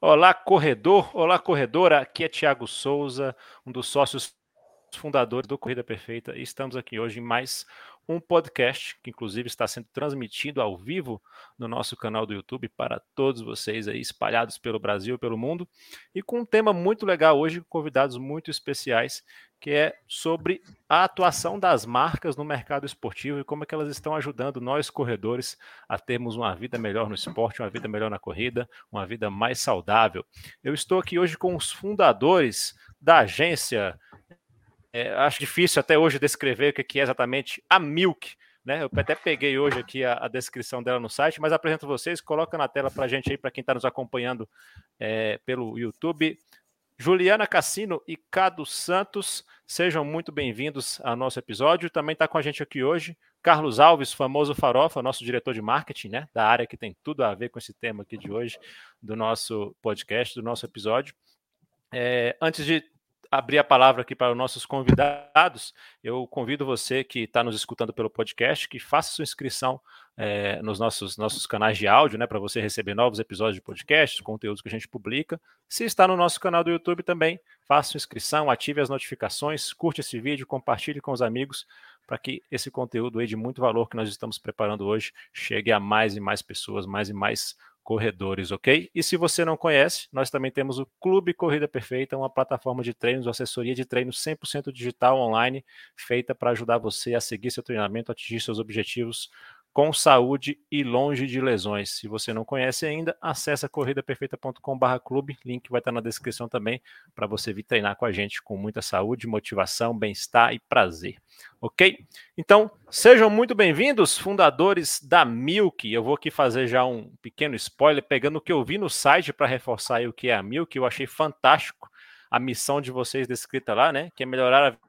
Olá, corredor. Olá, corredora. Aqui é Tiago Souza, um dos sócios fundadores do Corrida Perfeita. E estamos aqui hoje em mais um podcast que, inclusive, está sendo transmitido ao vivo no nosso canal do YouTube para todos vocês aí espalhados pelo Brasil e pelo mundo. E com um tema muito legal hoje, convidados muito especiais que é sobre a atuação das marcas no mercado esportivo e como é que elas estão ajudando nós corredores a termos uma vida melhor no esporte, uma vida melhor na corrida, uma vida mais saudável. Eu estou aqui hoje com os fundadores da agência. É, acho difícil até hoje descrever o que é exatamente a Milk. Né? Eu até peguei hoje aqui a, a descrição dela no site, mas apresento vocês, coloca na tela para a gente aí, para quem está nos acompanhando é, pelo YouTube. Juliana Cassino e Cado Santos, sejam muito bem-vindos ao nosso episódio. Também está com a gente aqui hoje Carlos Alves, famoso Farofa, nosso diretor de marketing, né, da área que tem tudo a ver com esse tema aqui de hoje, do nosso podcast, do nosso episódio. É, antes de abrir a palavra aqui para os nossos convidados, eu convido você que está nos escutando pelo podcast que faça sua inscrição é, nos nossos, nossos canais de áudio, né, para você receber novos episódios de podcast, conteúdos que a gente publica. Se está no nosso canal do YouTube também, faça sua inscrição, ative as notificações, curte esse vídeo, compartilhe com os amigos, para que esse conteúdo aí de muito valor que nós estamos preparando hoje chegue a mais e mais pessoas, mais e mais corredores, ok? E se você não conhece, nós também temos o Clube Corrida Perfeita, uma plataforma de treinos, assessoria de treinos 100% digital online, feita para ajudar você a seguir seu treinamento, atingir seus objetivos com saúde e longe de lesões. Se você não conhece ainda, acesse corridaperfeita.com/clube, link vai estar na descrição também para você vir treinar com a gente com muita saúde, motivação, bem-estar e prazer. OK? Então, sejam muito bem-vindos, fundadores da Milk. Eu vou aqui fazer já um pequeno spoiler pegando o que eu vi no site para reforçar o que é a Milk, eu achei fantástico a missão de vocês descrita lá, né, que é melhorar a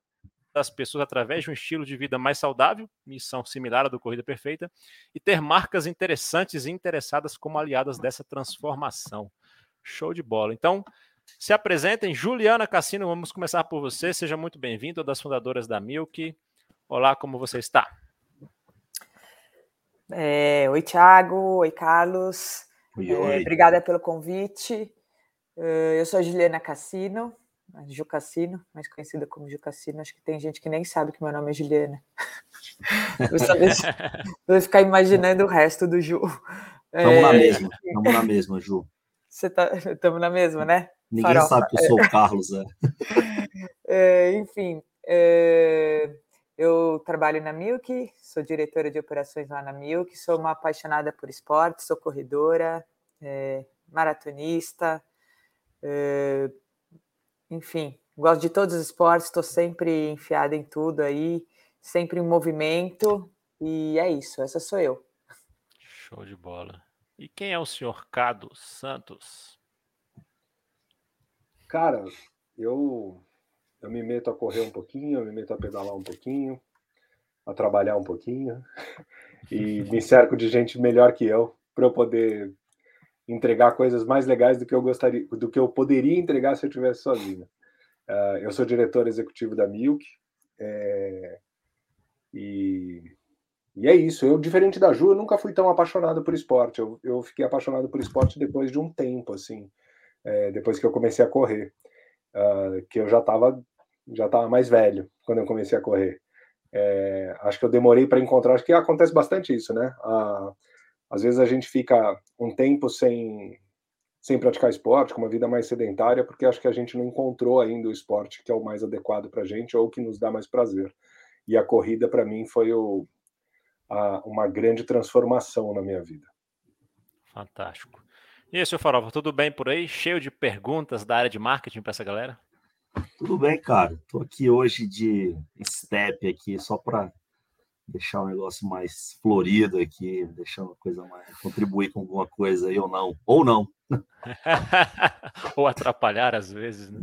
das pessoas através de um estilo de vida mais saudável, missão similar à do Corrida Perfeita, e ter marcas interessantes e interessadas como aliadas dessa transformação. Show de bola. Então, se apresentem. Juliana Cassino, vamos começar por você. Seja muito bem-vindo, das fundadoras da Milk. Olá, como você está? É, oi, Thiago. Oi, Carlos. Oi, oi. É, obrigada pelo convite. Eu sou a Juliana Cassino, Ju Cassino, mais conhecida como Ju Cassino. Acho que tem gente que nem sabe que meu nome é Juliana. Vou ficar imaginando o resto do Ju. Estamos é... na mesma, estamos na mesma, Ju. Você tá, estamos na mesma, né? Ninguém Farofa. sabe que eu sou o Carlos, é. é enfim, é, eu trabalho na Milk, sou diretora de operações lá na Milk, sou uma apaixonada por esporte, sou corredora, é, maratonista, é, enfim, gosto de todos os esportes, estou sempre enfiada em tudo aí, sempre em movimento, e é isso, essa sou eu. Show de bola. E quem é o senhor Cado Santos? Cara, eu, eu me meto a correr um pouquinho, eu me meto a pedalar um pouquinho, a trabalhar um pouquinho, e me cerco de gente melhor que eu para eu poder entregar coisas mais legais do que eu gostaria, do que eu poderia entregar se eu tivesse sozinho. Uh, eu sou diretor executivo da Milk é, e, e é isso. Eu, diferente da Ju, eu nunca fui tão apaixonado por esporte. Eu, eu fiquei apaixonado por esporte depois de um tempo, assim, é, depois que eu comecei a correr, uh, que eu já estava já tava mais velho quando eu comecei a correr. É, acho que eu demorei para encontrar. Acho que acontece bastante isso, né? Uh, às vezes a gente fica um tempo sem, sem praticar esporte, com uma vida mais sedentária, porque acho que a gente não encontrou ainda o esporte que é o mais adequado para a gente ou que nos dá mais prazer. E a corrida, para mim, foi o, a, uma grande transformação na minha vida. Fantástico. E aí, seu Farofa, tudo bem por aí? Cheio de perguntas da área de marketing para essa galera? Tudo bem, cara. Estou aqui hoje de step aqui, só para deixar o negócio mais florido aqui, deixar uma coisa mais. contribuir com alguma coisa aí ou não. Ou não. ou atrapalhar às vezes, né?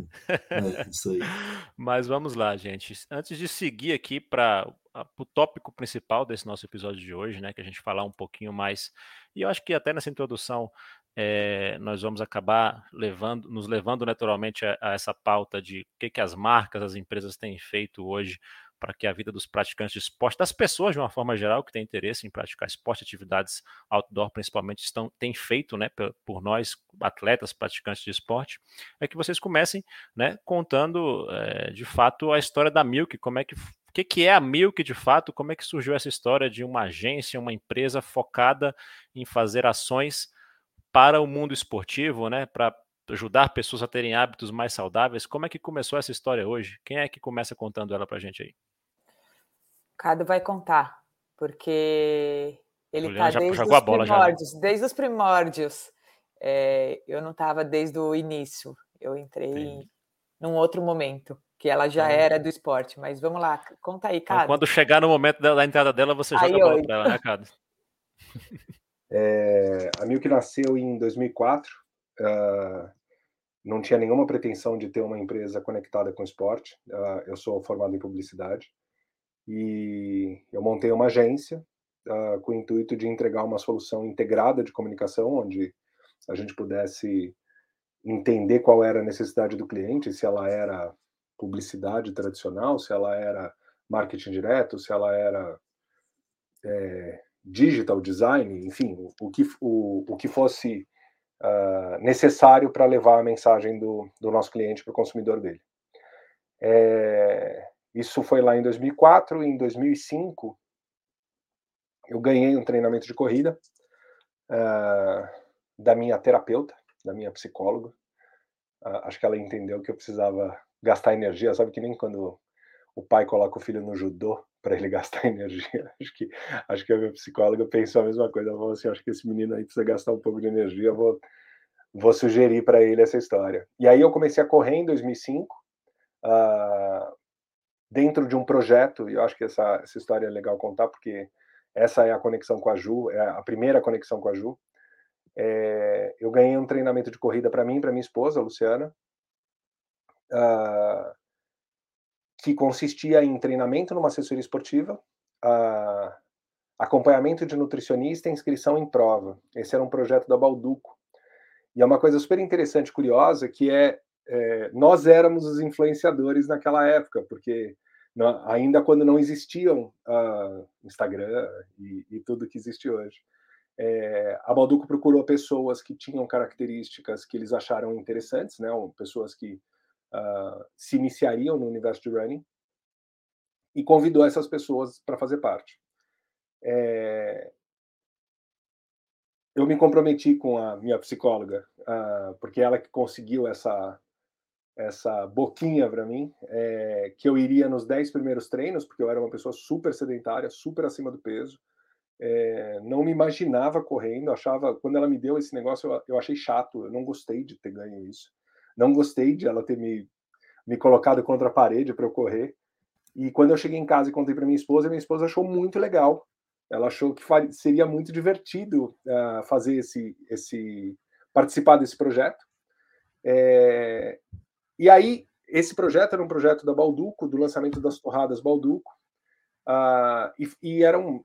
É, isso aí. Mas vamos lá, gente. Antes de seguir aqui para o tópico principal desse nosso episódio de hoje, né? Que a gente falar um pouquinho mais. E eu acho que até nessa introdução é, nós vamos acabar levando, nos levando naturalmente a, a essa pauta de o que, que as marcas, as empresas têm feito hoje para que a vida dos praticantes de esporte, das pessoas de uma forma geral que têm interesse em praticar esporte, atividades outdoor principalmente, estão, têm feito né, por nós, atletas, praticantes de esporte, é que vocês comecem né, contando é, de fato a história da Milk, como é que o que, que é a Milk de fato? Como é que surgiu essa história de uma agência, uma empresa focada em fazer ações para o mundo esportivo, né? Para ajudar pessoas a terem hábitos mais saudáveis. Como é que começou essa história hoje? Quem é que começa contando ela para a gente aí? Cado vai contar, porque ele está desde os primórdios. Já, né? Desde os primórdios. É, eu não estava desde o início. Eu entrei num outro momento, que ela já era do esporte. Mas vamos lá, conta aí, Cado. Então, quando chegar no momento da, da entrada dela, você aí, joga a bola para ela, né, Cado? É, a Milk nasceu em 2004. Uh, não tinha nenhuma pretensão de ter uma empresa conectada com esporte. Uh, eu sou formado em publicidade e eu montei uma agência uh, com o intuito de entregar uma solução integrada de comunicação, onde a gente pudesse entender qual era a necessidade do cliente, se ela era publicidade tradicional, se ela era marketing direto, se ela era é, digital design, enfim, o, o que, o, o que fosse uh, necessário para levar a mensagem do, do nosso cliente para o consumidor dele. É, isso foi lá em 2004. Em 2005, eu ganhei um treinamento de corrida uh, da minha terapeuta, da minha psicóloga. Uh, acho que ela entendeu que eu precisava gastar energia. Sabe que nem quando o pai coloca o filho no judô para ele gastar energia. Acho que, acho que a minha psicóloga pensou a mesma coisa. Ela falou assim: acho que esse menino aí precisa gastar um pouco de energia, vou, vou sugerir para ele essa história. E aí eu comecei a correr em 2005, uh, dentro de um projeto, e eu acho que essa, essa história é legal contar, porque essa é a conexão com a Ju, é a primeira conexão com a Ju. É, eu ganhei um treinamento de corrida para mim, para minha esposa, Luciana. Uh, que consistia em treinamento numa assessoria esportiva, uh, acompanhamento de nutricionista e inscrição em prova. Esse era um projeto da Balduco. E é uma coisa super interessante, curiosa, que é, é nós éramos os influenciadores naquela época, porque ainda quando não existiam uh, Instagram e, e, tudo que existe hoje. É, a Balduco procurou pessoas que tinham características que eles acharam interessantes, né? pessoas que uh, se iniciariam no universo de running e convidou essas pessoas para fazer parte. É... Eu me comprometi com a minha psicóloga, uh, porque ela que conseguiu essa essa boquinha para mim, é, que eu iria nos 10 primeiros treinos, porque eu era uma pessoa super sedentária, super acima do peso, é, não me imaginava correndo, achava, quando ela me deu esse negócio, eu, eu achei chato, eu não gostei de ter ganho isso. Não gostei de ela ter me, me colocado contra a parede para eu correr. E quando eu cheguei em casa e contei para minha esposa, minha esposa achou muito legal. Ela achou que seria muito divertido uh, fazer esse, esse, participar desse projeto. É, e aí, esse projeto era um projeto da Balduco, do lançamento das torradas Balduco, uh, e, e eram,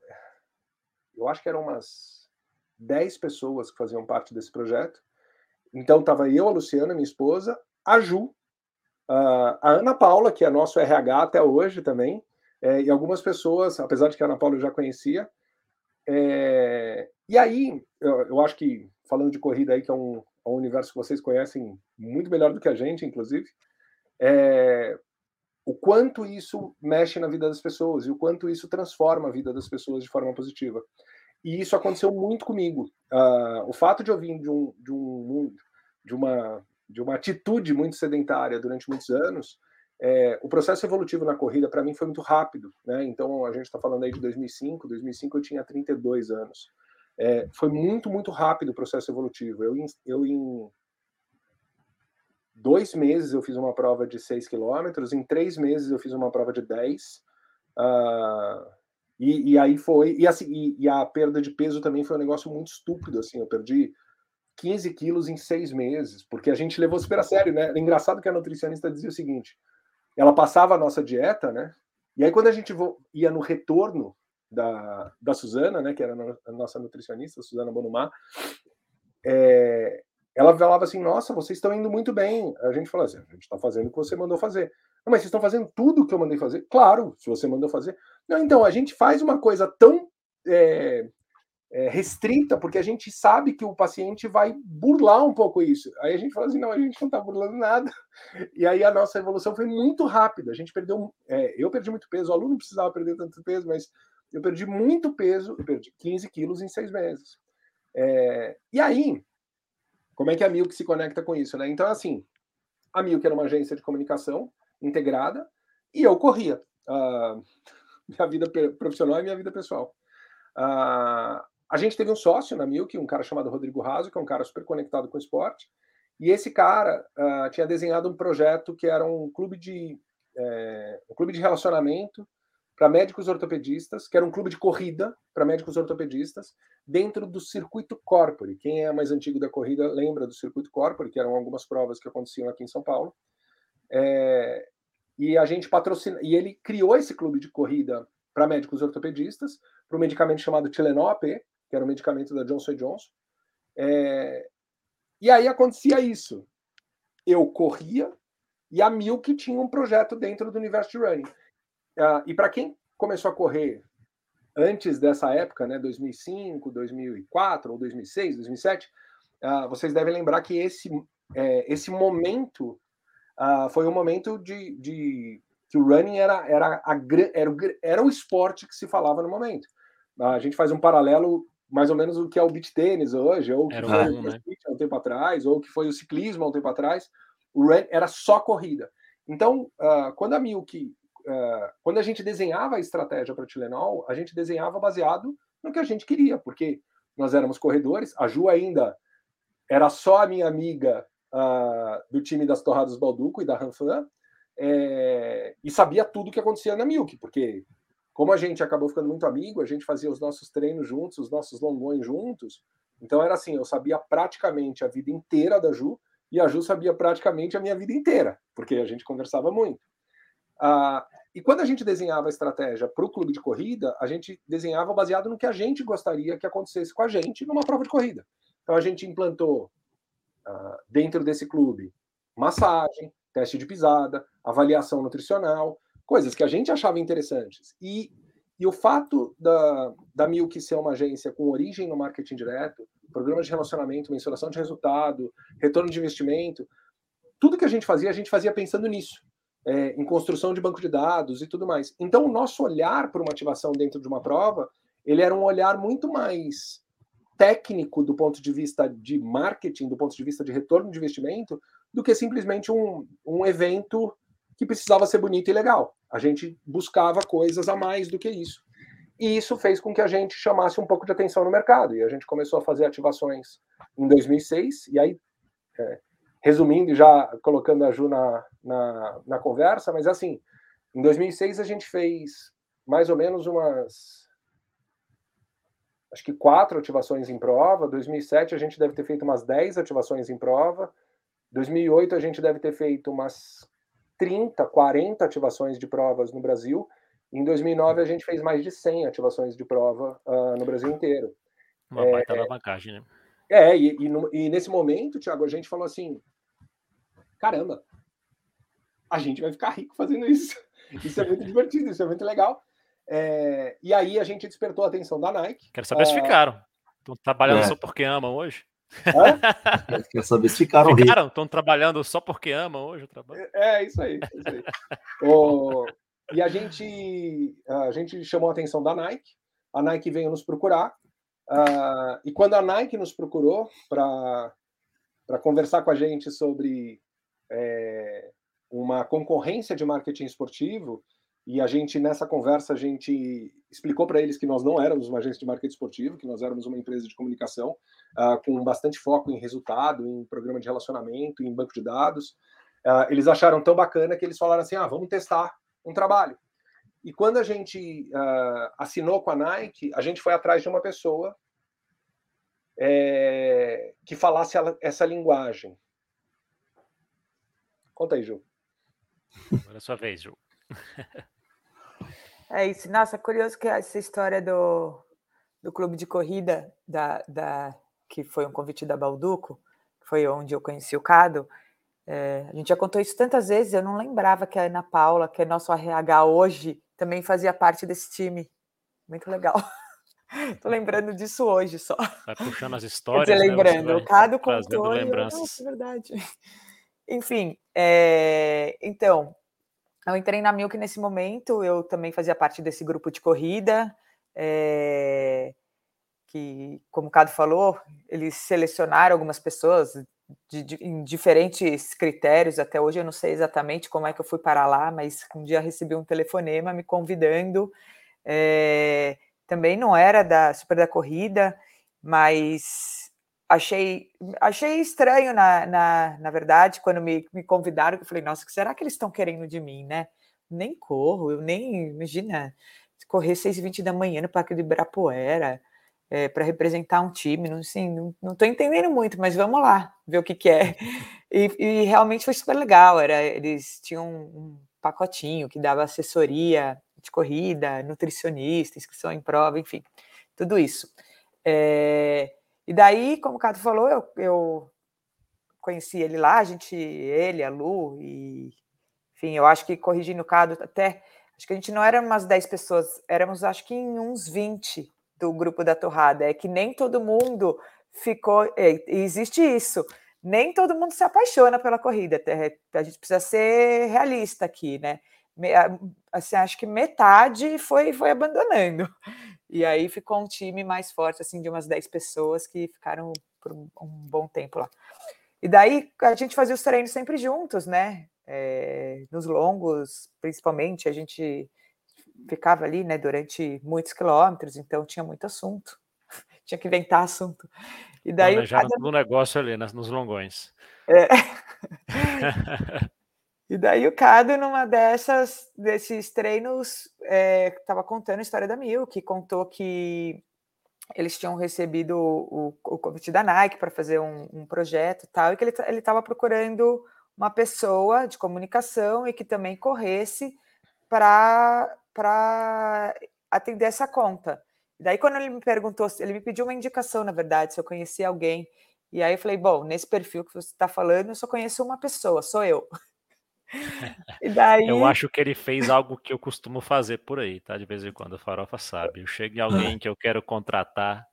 eu acho que eram umas 10 pessoas que faziam parte desse projeto, então estava eu, a Luciana, minha esposa, a Ju, a Ana Paula, que é nosso RH até hoje também, é, e algumas pessoas, apesar de que a Ana Paula eu já conhecia. É, e aí, eu, eu, acho que, falando de corrida aí, que é um, é um, universo que vocês conhecem muito melhor do que a gente, inclusive, é, o quanto isso mexe na vida das pessoas e o quanto isso transforma a vida das pessoas de forma positiva. E isso aconteceu muito comigo. Uh, o fato de eu vir de, um, de, um, de, uma, de uma atitude muito sedentária durante muitos anos, é, o processo evolutivo na corrida para mim foi muito rápido. Né? Então a gente está falando aí de 2005. 2005 eu tinha 32 anos. É, foi muito, muito rápido o processo evolutivo. Eu, eu em dois meses eu fiz uma prova de 6 quilômetros, em três meses eu fiz uma prova de 10. Uh, e, e aí foi. E, assim, e, e, a perda de peso também foi um negócio muito estúpido. Assim, eu perdi 15 quilos em seis meses, porque a gente levou super a sério, né? Engraçado que a nutricionista dizia o seguinte: ela passava a nossa dieta, né? E aí, quando a gente ia no retorno da, da Suzana, né, que era a nossa nutricionista, Suzana Bonumar, é, ela falava assim: Nossa, vocês estão indo muito bem. A gente falou assim: A gente está fazendo o que você mandou fazer. mas vocês estão fazendo tudo o que eu mandei fazer? Claro, se você mandou fazer. Não, então, a gente faz uma coisa tão é, é, restrita, porque a gente sabe que o paciente vai burlar um pouco isso. Aí a gente fala assim: não, a gente não está burlando nada. E aí a nossa evolução foi muito rápida. A gente perdeu. É, eu perdi muito peso, o aluno não precisava perder tanto peso, mas eu perdi muito peso, eu perdi 15 quilos em seis meses. É, e aí, como é que a Milk se conecta com isso? Né? Então, assim, a Milk era uma agência de comunicação integrada e eu corria. Uh, minha vida profissional e minha vida pessoal. Uh, a gente teve um sócio na Milk, um cara chamado Rodrigo Raso, que é um cara super conectado com o esporte, e esse cara uh, tinha desenhado um projeto que era um clube de, é, um clube de relacionamento para médicos ortopedistas, que era um clube de corrida para médicos ortopedistas, dentro do circuito Corpore. Quem é mais antigo da corrida lembra do circuito Corpore, que eram algumas provas que aconteciam aqui em São Paulo. É, e a gente patrocina, e ele criou esse clube de corrida para médicos ortopedistas, para um medicamento chamado Tilenol AP, que era um medicamento da Johnson Johnson. É, e aí acontecia isso. Eu corria e a Milk tinha um projeto dentro do universo de running. Uh, e para quem começou a correr antes dessa época, né, 2005, 2004 ou 2006, 2007, uh, vocês devem lembrar que esse, é, esse momento uh, foi um momento de, de, que o running era, era, a, era, o, era o esporte que se falava no momento. Uh, a gente faz um paralelo mais ou menos o que é o beach tênis hoje, ou o que era foi o né? há um tempo atrás, ou o que foi o ciclismo há um tempo atrás. O run era só corrida. Então, quando a Milk, quando a gente desenhava a estratégia para Tilenol, a gente desenhava baseado no que a gente queria, porque nós éramos corredores, a Ju ainda era só a minha amiga uh, do time das Torradas Balduco e da Ranfan, é, e sabia tudo o que acontecia na Milk, porque como a gente acabou ficando muito amigo, a gente fazia os nossos treinos juntos, os nossos longões juntos, então era assim, eu sabia praticamente a vida inteira da Ju, e a Ju sabia praticamente a minha vida inteira, porque a gente conversava muito. Uh, e quando a gente desenhava a estratégia para o clube de corrida, a gente desenhava baseado no que a gente gostaria que acontecesse com a gente numa prova de corrida. Então a gente implantou uh, dentro desse clube massagem, teste de pisada, avaliação nutricional, coisas que a gente achava interessantes. E, e o fato da, da Milk ser uma agência com origem no marketing direto, programa de relacionamento, mensuração de resultado, retorno de investimento, tudo que a gente fazia, a gente fazia pensando nisso. É, em construção de banco de dados e tudo mais. Então, o nosso olhar para uma ativação dentro de uma prova, ele era um olhar muito mais técnico do ponto de vista de marketing, do ponto de vista de retorno de investimento, do que simplesmente um, um evento que precisava ser bonito e legal. A gente buscava coisas a mais do que isso. E isso fez com que a gente chamasse um pouco de atenção no mercado. E a gente começou a fazer ativações em 2006. E aí, é, resumindo e já colocando a Ju na, na, na conversa, mas assim, em 2006 a gente fez mais ou menos umas acho que quatro ativações em prova. 2007 a gente deve ter feito umas 10 ativações em prova. 2008 a gente deve ter feito umas 30, 40 ativações de provas no Brasil. Em 2009 a gente fez mais de 100 ativações de prova uh, no Brasil inteiro. Uma é, baita alavancagem, né? É, e, e, e nesse momento, Thiago, a gente falou assim: caramba, a gente vai ficar rico fazendo isso. Isso é muito divertido, isso é muito legal. É, e aí a gente despertou a atenção da Nike. Quero saber se ah, ficaram. Estão trabalhando é. só porque amam hoje? Quero saber se ficaram. Ficaram? Estão trabalhando só porque amam hoje o trabalho? É, é isso aí. É isso aí. o, e a gente, a gente chamou a atenção da Nike. A Nike veio nos procurar. Uh, e quando a Nike nos procurou para conversar com a gente sobre é, uma concorrência de marketing esportivo, e a gente, nessa conversa, a gente explicou para eles que nós não éramos uma agência de marketing esportivo, que nós éramos uma empresa de comunicação uh, com bastante foco em resultado, em programa de relacionamento, em banco de dados. Uh, eles acharam tão bacana que eles falaram assim: ah, vamos testar um trabalho. E quando a gente uh, assinou com a Nike, a gente foi atrás de uma pessoa é, que falasse essa linguagem. Conta aí, Ju. Agora é a sua vez, Ju. É isso. Nossa, curioso que essa história do, do clube de corrida, da, da, que foi um convite da Balduco, foi onde eu conheci o Cado, É, a gente já contou isso tantas vezes, eu não lembrava que a Ana Paula, que é nosso RH hoje, também fazia parte desse time. Muito legal. Tô lembrando disso hoje só. Vai puxando as histórias. Quer dizer, né? lembrando, o Cado contou. lembranças. Nossa, verdade. Enfim, é, então, eu entrei na Milk nesse momento, eu também fazia parte desse grupo de corrida, é, que, como o Cado falou, eles selecionaram algumas pessoas de, de, em diferentes critérios, até hoje eu não sei exatamente como é que eu fui parar lá, mas um dia recebi um telefonema me convidando, é, também não era da Super da Corrida, mas achei, achei estranho, na, na, na verdade, quando me, me convidaram, eu falei, nossa, o que será que eles estão querendo de mim, né? Nem corro, eu nem, imagina, correr 6 e 20 da manhã no Parque do Ibirapuera, é, para representar um time, não, assim, não estou entendendo muito, mas vamos lá, ver o que, que é. E, e, realmente foi super legal, era, eles tinham um pacotinho que dava assessoria de corrida, nutricionista, inscrição em prova, enfim, tudo isso. É, e daí, como o Cato falou, eu, eu conheci ele lá, a gente, ele, a Lu, e enfim, eu acho que corrigindo o Cado até, acho que a gente não era umas 10 pessoas, éramos acho que uns 20 do grupo da torrada. É que nem todo mundo ficou. É, existe isso. Nem todo mundo se apaixona pela corrida. A gente precisa ser realista aqui, né? Assim, acho que metade foi, foi abandonando. E aí ficou um time mais forte, assim, de umas 10 pessoas que ficaram por um bom tempo lá. E daí a gente fazia os treinos sempre juntos, né? É, nos longos, principalmente, a gente ficava ali, né, durante muitos quilômetros, então tinha muito assunto, tinha que inventar assunto. E daí Planejar cada... no negócio ali, nos longões. É. e daí o Cado, numa dessas, desses treinos, estava é, contando a história da Mil, que contou que eles tinham recebido o, o convite da Nike para fazer um, um projeto e tal, e que ele estava procurando uma pessoa de comunicação e que também corresse para para atender essa conta. Daí, quando ele me perguntou, ele me pediu uma indicação, na verdade, se eu conhecia alguém. E aí eu falei, bom, nesse perfil que você está falando, eu só conheço uma pessoa, sou eu. E daí... Eu acho que ele fez algo que eu costumo fazer por aí, tá? De vez em quando, a farofa sabe. Eu chego em alguém que eu quero contratar,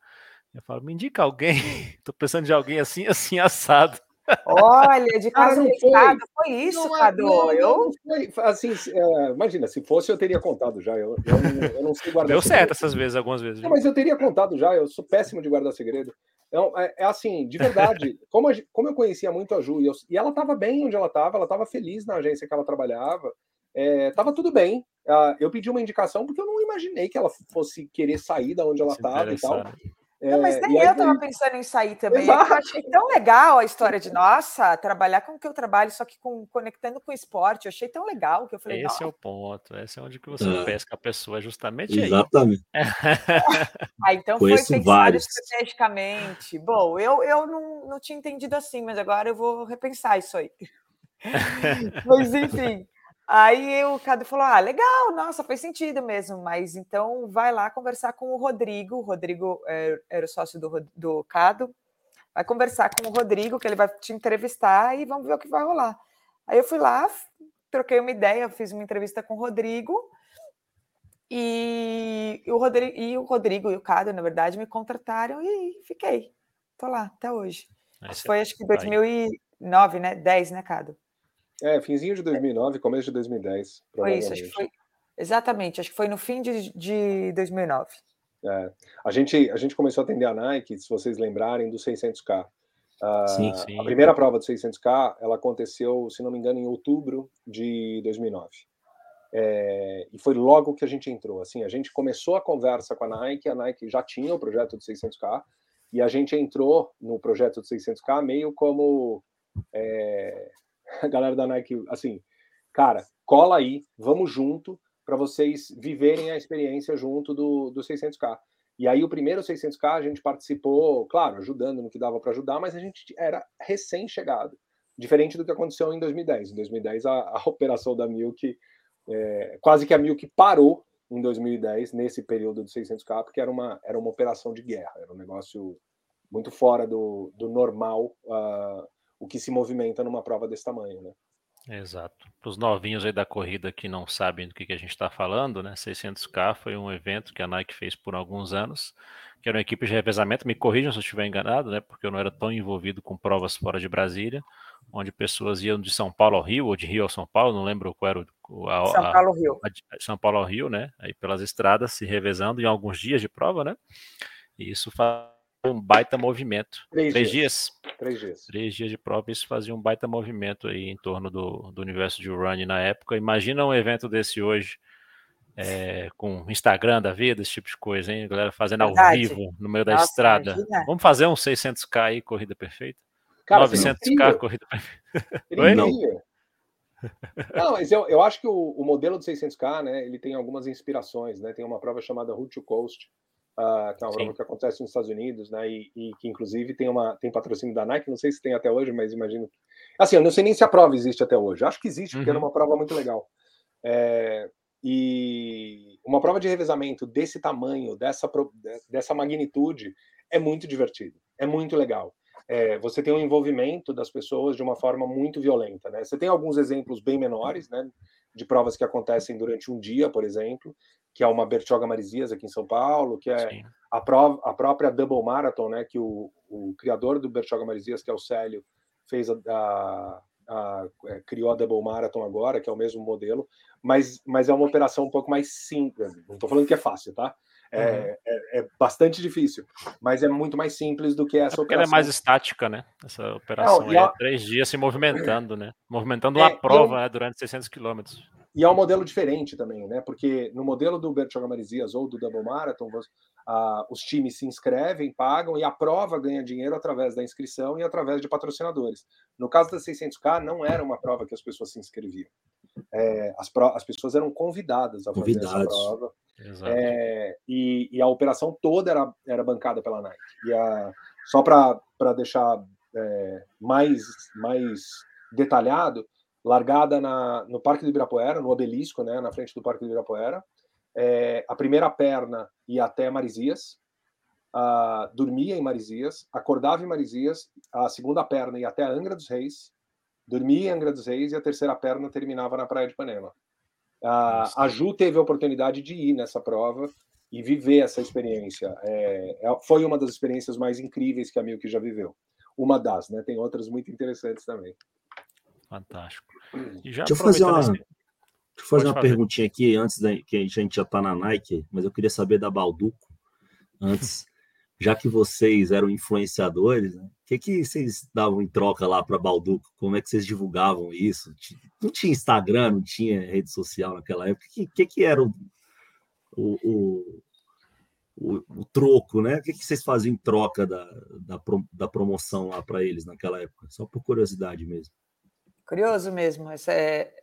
eu falo, me indica alguém, tô pensando de alguém assim, assim, assado. Olha, de casa não foi. foi isso, não, Cadu. Não, eu... Foi, assim, é, imagina, se fosse eu teria contado já. Eu, eu, não, eu não sei guardar. Deu certo essas vezes, algumas vezes. Não, mas eu teria contado já. Eu sou péssimo de guardar segredo. É, é assim, de verdade. como, a, como eu conhecia muito a Ju e, eu, e ela estava bem onde ela estava, ela estava feliz na agência que ela trabalhava. Estava é, tudo bem. Uh, eu pedi uma indicação porque eu não imaginei que ela fosse querer sair da onde ela estava e tal. Não, mas é, nem eu estava pensando em sair também. Eu achei tão legal a história de, nossa, trabalhar com o que eu trabalho, só que com, conectando com o esporte. Eu achei tão legal que eu falei. Esse é o ponto, esse é onde que você é. pesca a pessoa, justamente Exatamente. aí. ah, então Conheço foi pensado vários. estrategicamente. Bom, eu, eu não, não tinha entendido assim, mas agora eu vou repensar isso aí. mas enfim. Aí o Cadu falou: Ah, legal, nossa, faz sentido mesmo, mas então vai lá conversar com o Rodrigo. O Rodrigo é, era o sócio do, do Cado. Vai conversar com o Rodrigo, que ele vai te entrevistar e vamos ver o que vai rolar. Aí eu fui lá, troquei uma ideia, fiz uma entrevista com o Rodrigo. E o Rodrigo, e o, Rodrigo e o Cado, na verdade, me contrataram e fiquei. Tô lá até hoje. Foi acho que 2009, né? 10, né, Cado? É, finzinho de 2009, começo de 2010. Foi isso, acho que foi. Exatamente, acho que foi no fim de, de 2009. É, a, gente, a gente começou a atender a Nike, se vocês lembrarem, do 600K. Uh, sim, sim. A primeira prova do 600K, ela aconteceu, se não me engano, em outubro de 2009. É, e foi logo que a gente entrou. Assim, a gente começou a conversa com a Nike, a Nike já tinha o projeto do 600K, e a gente entrou no projeto do 600K meio como é, a galera da Nike, assim, cara, cola aí, vamos junto para vocês viverem a experiência junto do, do 600K. E aí o primeiro 600K a gente participou, claro, ajudando no que dava para ajudar, mas a gente era recém-chegado, diferente do que aconteceu em 2010. Em 2010 a, a operação da Milk, é, quase que a Milk parou em 2010 nesse período do 600K, porque era uma era uma operação de guerra, era um negócio muito fora do, do normal. Uh, o que se movimenta numa prova desse tamanho, né? Exato. Para os novinhos aí da corrida que não sabem do que, que a gente está falando, né? 600K foi um evento que a Nike fez por alguns anos, que era uma equipe de revezamento. Me corrijam se eu estiver enganado, né? Porque eu não era tão envolvido com provas fora de Brasília, onde pessoas iam de São Paulo ao Rio ou de Rio ao São Paulo, não lembro qual era o. A, São Paulo ao Rio. A, São Paulo ao Rio, né? Aí pelas estradas se revezando em alguns dias de prova, né? E isso faz um baita movimento. Três, Três dias. dias. Três dias. Três dias de prova, isso fazia um baita movimento aí em torno do, do universo de running na época. Imagina um evento desse hoje, é, com Instagram da vida, esse tipo de coisa, hein? A galera fazendo Verdade. ao vivo, no meio da Nossa, estrada. imagina. Vamos fazer um 600k aí, corrida perfeita? Cara, 900k, seria corrida perfeita. Oi? Incrível. Não, mas eu, eu acho que o, o modelo do 600K, né, ele tem algumas inspirações, né? Tem uma prova chamada Route to Coast, ah, que é uma prova que acontece nos Estados Unidos, né? E, e que inclusive tem uma tem patrocínio da Nike, não sei se tem até hoje, mas imagino. Assim, eu não sei nem se a prova existe até hoje. Acho que existe, porque Uhum. era uma prova muito legal. É, e uma prova de revezamento desse tamanho, dessa, dessa magnitude, é muito divertido, é muito legal. É, você tem um envolvimento das pessoas de uma forma muito violenta. Né? Você tem alguns exemplos bem menores, né, de provas que acontecem durante um dia, por exemplo, que é uma Bertioga Marizias aqui em São Paulo, que é Sim. a, prova, a própria Double Marathon, né, que o, o criador do Bertioga Marizias, que é o Célio, fez a, a- a- é, criou a Double Marathon agora, que é o mesmo modelo, mas, mas é uma operação um pouco mais simples. Não estou falando que é fácil, tá? É, Uhum. é, é bastante difícil, mas é muito mais simples do que É essa porque ela operação. é mais estática, né? Essa operação Não, aí e a- é três dias se movimentando, né? Movimentando É, uma prova eu- né, durante 600 quilômetros. E é um modelo diferente também, né? Porque no modelo do Bertioga Marizias ou do Double Marathon, você- ah, os times se inscrevem, pagam e a prova ganha dinheiro através da inscrição e através de patrocinadores. No caso da 600K, não era uma prova que as pessoas se inscreviam. É, as, pro- as pessoas eram convidadas a fazer essa Convidados. prova. Exato. É, e, e a operação toda era, era bancada pela Nike. E a, só para deixar é, mais, mais detalhado, largada na, no Parque do Ibirapuera, no obelisco, né, na frente do Parque do Ibirapuera. É, a primeira perna ia até Marizias, ah, dormia em Marizias, acordava em Marizias, a segunda perna ia até Angra dos Reis, dormia em Angra dos Reis e a terceira perna terminava na Praia de Ipanema. A, Nossa. a Ju teve a oportunidade de ir nessa prova e viver essa experiência. É, é- foi uma das experiências mais incríveis que a Milk já viveu. Uma das, né? Tem outras muito interessantes também. Fantástico. E já Deixa eu fazer uma, aproveitando deixa esse- eu fazer uma fazer. perguntinha aqui antes da que a gente já está na Nike, mas eu queria saber da Balduco antes, já que vocês eram influenciadores, né? o que, que vocês davam em troca lá para Balduco? Como é que vocês divulgavam isso? Não tinha Instagram, não tinha rede social naquela época. O que, que, que era o, o, o, o- troco, né? O que, que vocês faziam em troca da, da, da promoção lá para eles naquela época? Só por curiosidade mesmo. Curioso mesmo. Essa é...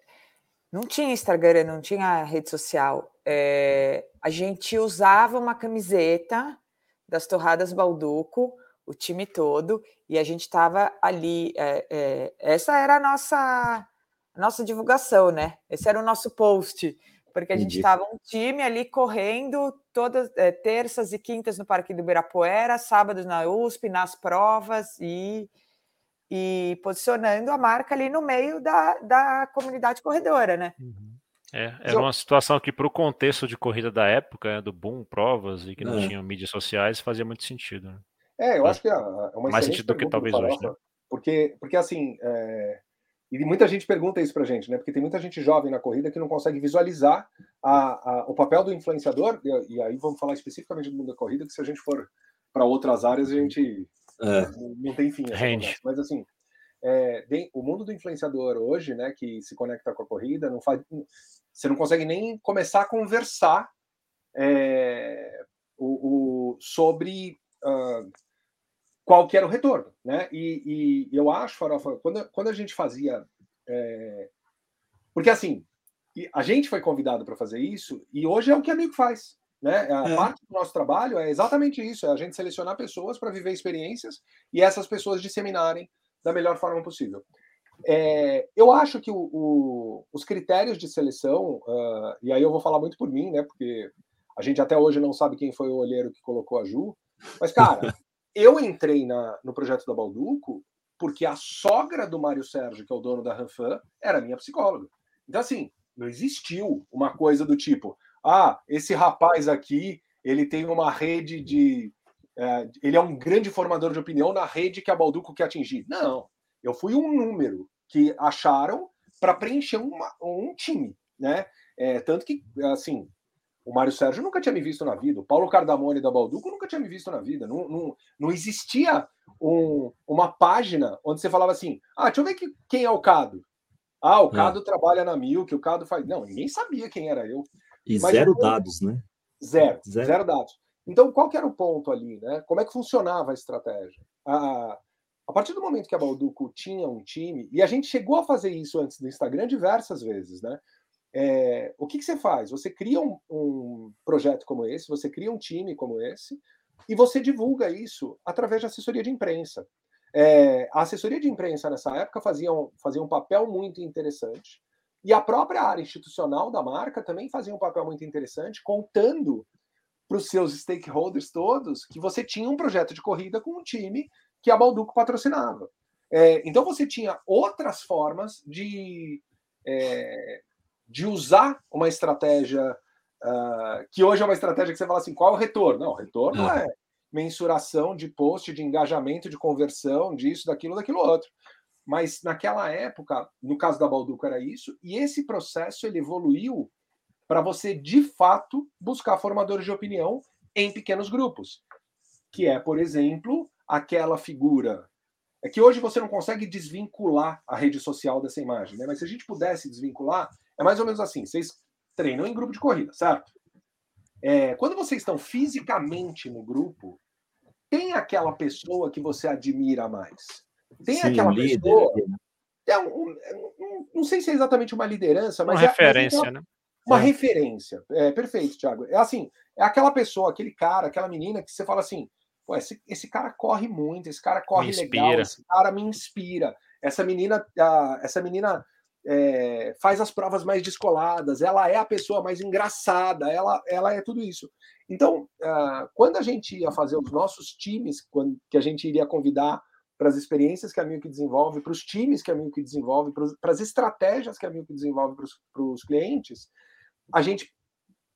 Não tinha Instagram, não tinha rede social. É, A gente usava uma camiseta das Torradas Balduco, o time todo, e a gente estava ali. é, é, Essa era a nossa, a nossa divulgação, né? Esse era o nosso post, porque a gente estava um time ali correndo todas é, terças e quintas no Parque do Ibirapuera, sábados na USP, nas provas e e posicionando a marca ali no meio da, da comunidade corredora, né? É, Mas era uma situação que, para o contexto de corrida da época, né, do boom, provas e que não É. tinham mídias sociais, fazia muito sentido. né? É, eu acho que é é uma mais sentido do que do talvez hoje, Farofa, Porque, porque assim, é, e muita gente pergunta isso pra gente, né? Porque tem muita gente jovem na corrida que não consegue visualizar a, a- o papel do influenciador, e, e aí vamos falar especificamente do mundo da corrida, que se a gente for para outras áreas, a gente É, não, tem fim. Rende. conversa. Mas assim, é, o mundo do influenciador hoje, né, que se conecta com a corrida, não faz, você não consegue nem começar a conversar é, o, o- sobre ah, qual que era o retorno, né? E, e eu acho, Farofa, quando, quando a gente fazia, é, porque assim, a gente foi convidado para fazer isso e hoje é o que Amigo faz. Né? A É. parte do nosso trabalho é exatamente isso: é a gente selecionar pessoas para viver experiências e essas pessoas disseminarem da melhor forma possível. É, eu acho que o- o- os critérios de seleção, ah, e aí eu vou falar muito por mim, né? Porque a gente até hoje não sabe quem foi o olheiro que colocou a Ju, mas, cara, eu entrei na- no projeto da Balduco porque a sogra do Mário Sérgio, que é o dono da Ranfan, era minha psicóloga. Então, assim, não existiu uma coisa do tipo, ah, esse rapaz aqui, ele tem uma rede de. É, ele é um grande formador de opinião na rede que a Balduco quer atingir. Não, eu fui um número que acharam para preencher uma, um time, né? É, tanto que, assim, o Mário Sérgio nunca tinha me visto na vida, o Paulo Cardamone da Balduco nunca tinha me visto na vida. Não, não, não existia um, uma página onde você falava assim: ah, deixa eu ver que, quem é o Cado. Ah, o é. Cado é. trabalha na Milk, o Cado faz. Não, ninguém sabia quem era eu. E Mas, zero dados, né? Zero, zero, zero, dados. Então, qual que era o ponto ali, né? Como é que funcionava a estratégia? A, a partir do momento que a Balduco tinha um time, e a gente chegou a fazer isso antes do Instagram diversas vezes, né? É, o que, que, você faz? Você cria um, um, projeto como esse, você cria um time como esse, e você divulga isso através de assessoria de imprensa. É, a assessoria de imprensa nessa época fazia um, fazia um papel muito interessante, e a própria área institucional da marca também fazia um papel muito interessante, contando para os seus stakeholders todos que você tinha um projeto de corrida com um time que a Balduco patrocinava. É, então você tinha outras formas de é, de usar uma estratégia uh, que hoje é uma estratégia que você fala assim, qual é o retorno? Não, o retorno é. é mensuração de post, de engajamento, de conversão, disso, daquilo, daquilo outro. Mas naquela época, no caso da Balduco era isso, e esse processo ele evoluiu para você de fato buscar formadores de opinião em pequenos grupos, que é, por exemplo, aquela figura é que hoje você não consegue desvincular a rede social dessa imagem, né? Mas se a gente pudesse desvincular, é mais ou menos assim: vocês treinam em grupo de corrida, certo? É, quando vocês estão fisicamente no grupo, tem aquela pessoa que você admira mais. Tem Sim, aquela líder, pessoa. É um, um, um, não sei se é exatamente uma liderança, mas. Uma é, referência, uma, né? Uma é. referência. É, perfeito, Thiago. É assim, é aquela pessoa, aquele cara, aquela menina que você fala assim: Pô, esse, esse cara corre muito, esse cara corre legal, esse cara me inspira. Essa menina, a, essa menina é, faz as provas mais descoladas, ela é a pessoa mais engraçada, ela, ela é tudo isso. Então, uh, quando a gente ia fazer os nossos times, quando, que a gente iria convidar para as experiências que a Milk desenvolve, para os times que a Milk desenvolve, para as estratégias que a Milk desenvolve para os clientes, a gente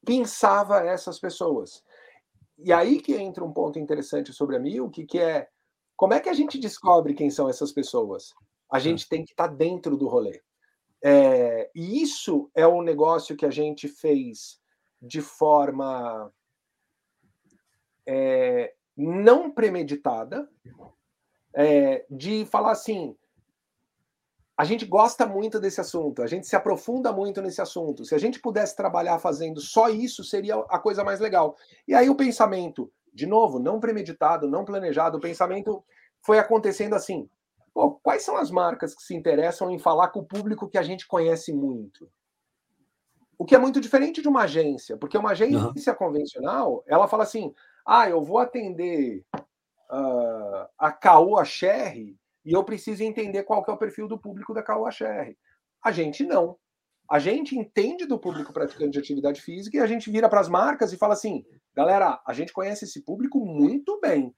pensava essas pessoas. E aí que entra um ponto interessante sobre a Milk, que é como é que a gente descobre quem são essas pessoas? A hum. gente tem que estar tá dentro do rolê. É, e isso é um negócio que a gente fez de forma é, não premeditada, é, de falar assim: a gente gosta muito desse assunto, a gente se aprofunda muito nesse assunto. Se a gente pudesse trabalhar fazendo só isso, seria a coisa mais legal. E aí o pensamento, de novo, não premeditado, não planejado, o pensamento foi acontecendo assim: Pô, quais são as marcas que se interessam em falar com o público que a gente conhece muito? O que é muito diferente de uma agência, porque uma agência uhum. convencional, ela fala assim: ah, eu vou atender uh, a Caoa Sherry e eu preciso entender qual que é o perfil do público da Caoa Sherry. A gente não. A gente entende do público praticante de atividade física e a gente vira para as marcas e fala assim: galera, a gente conhece esse público muito bem.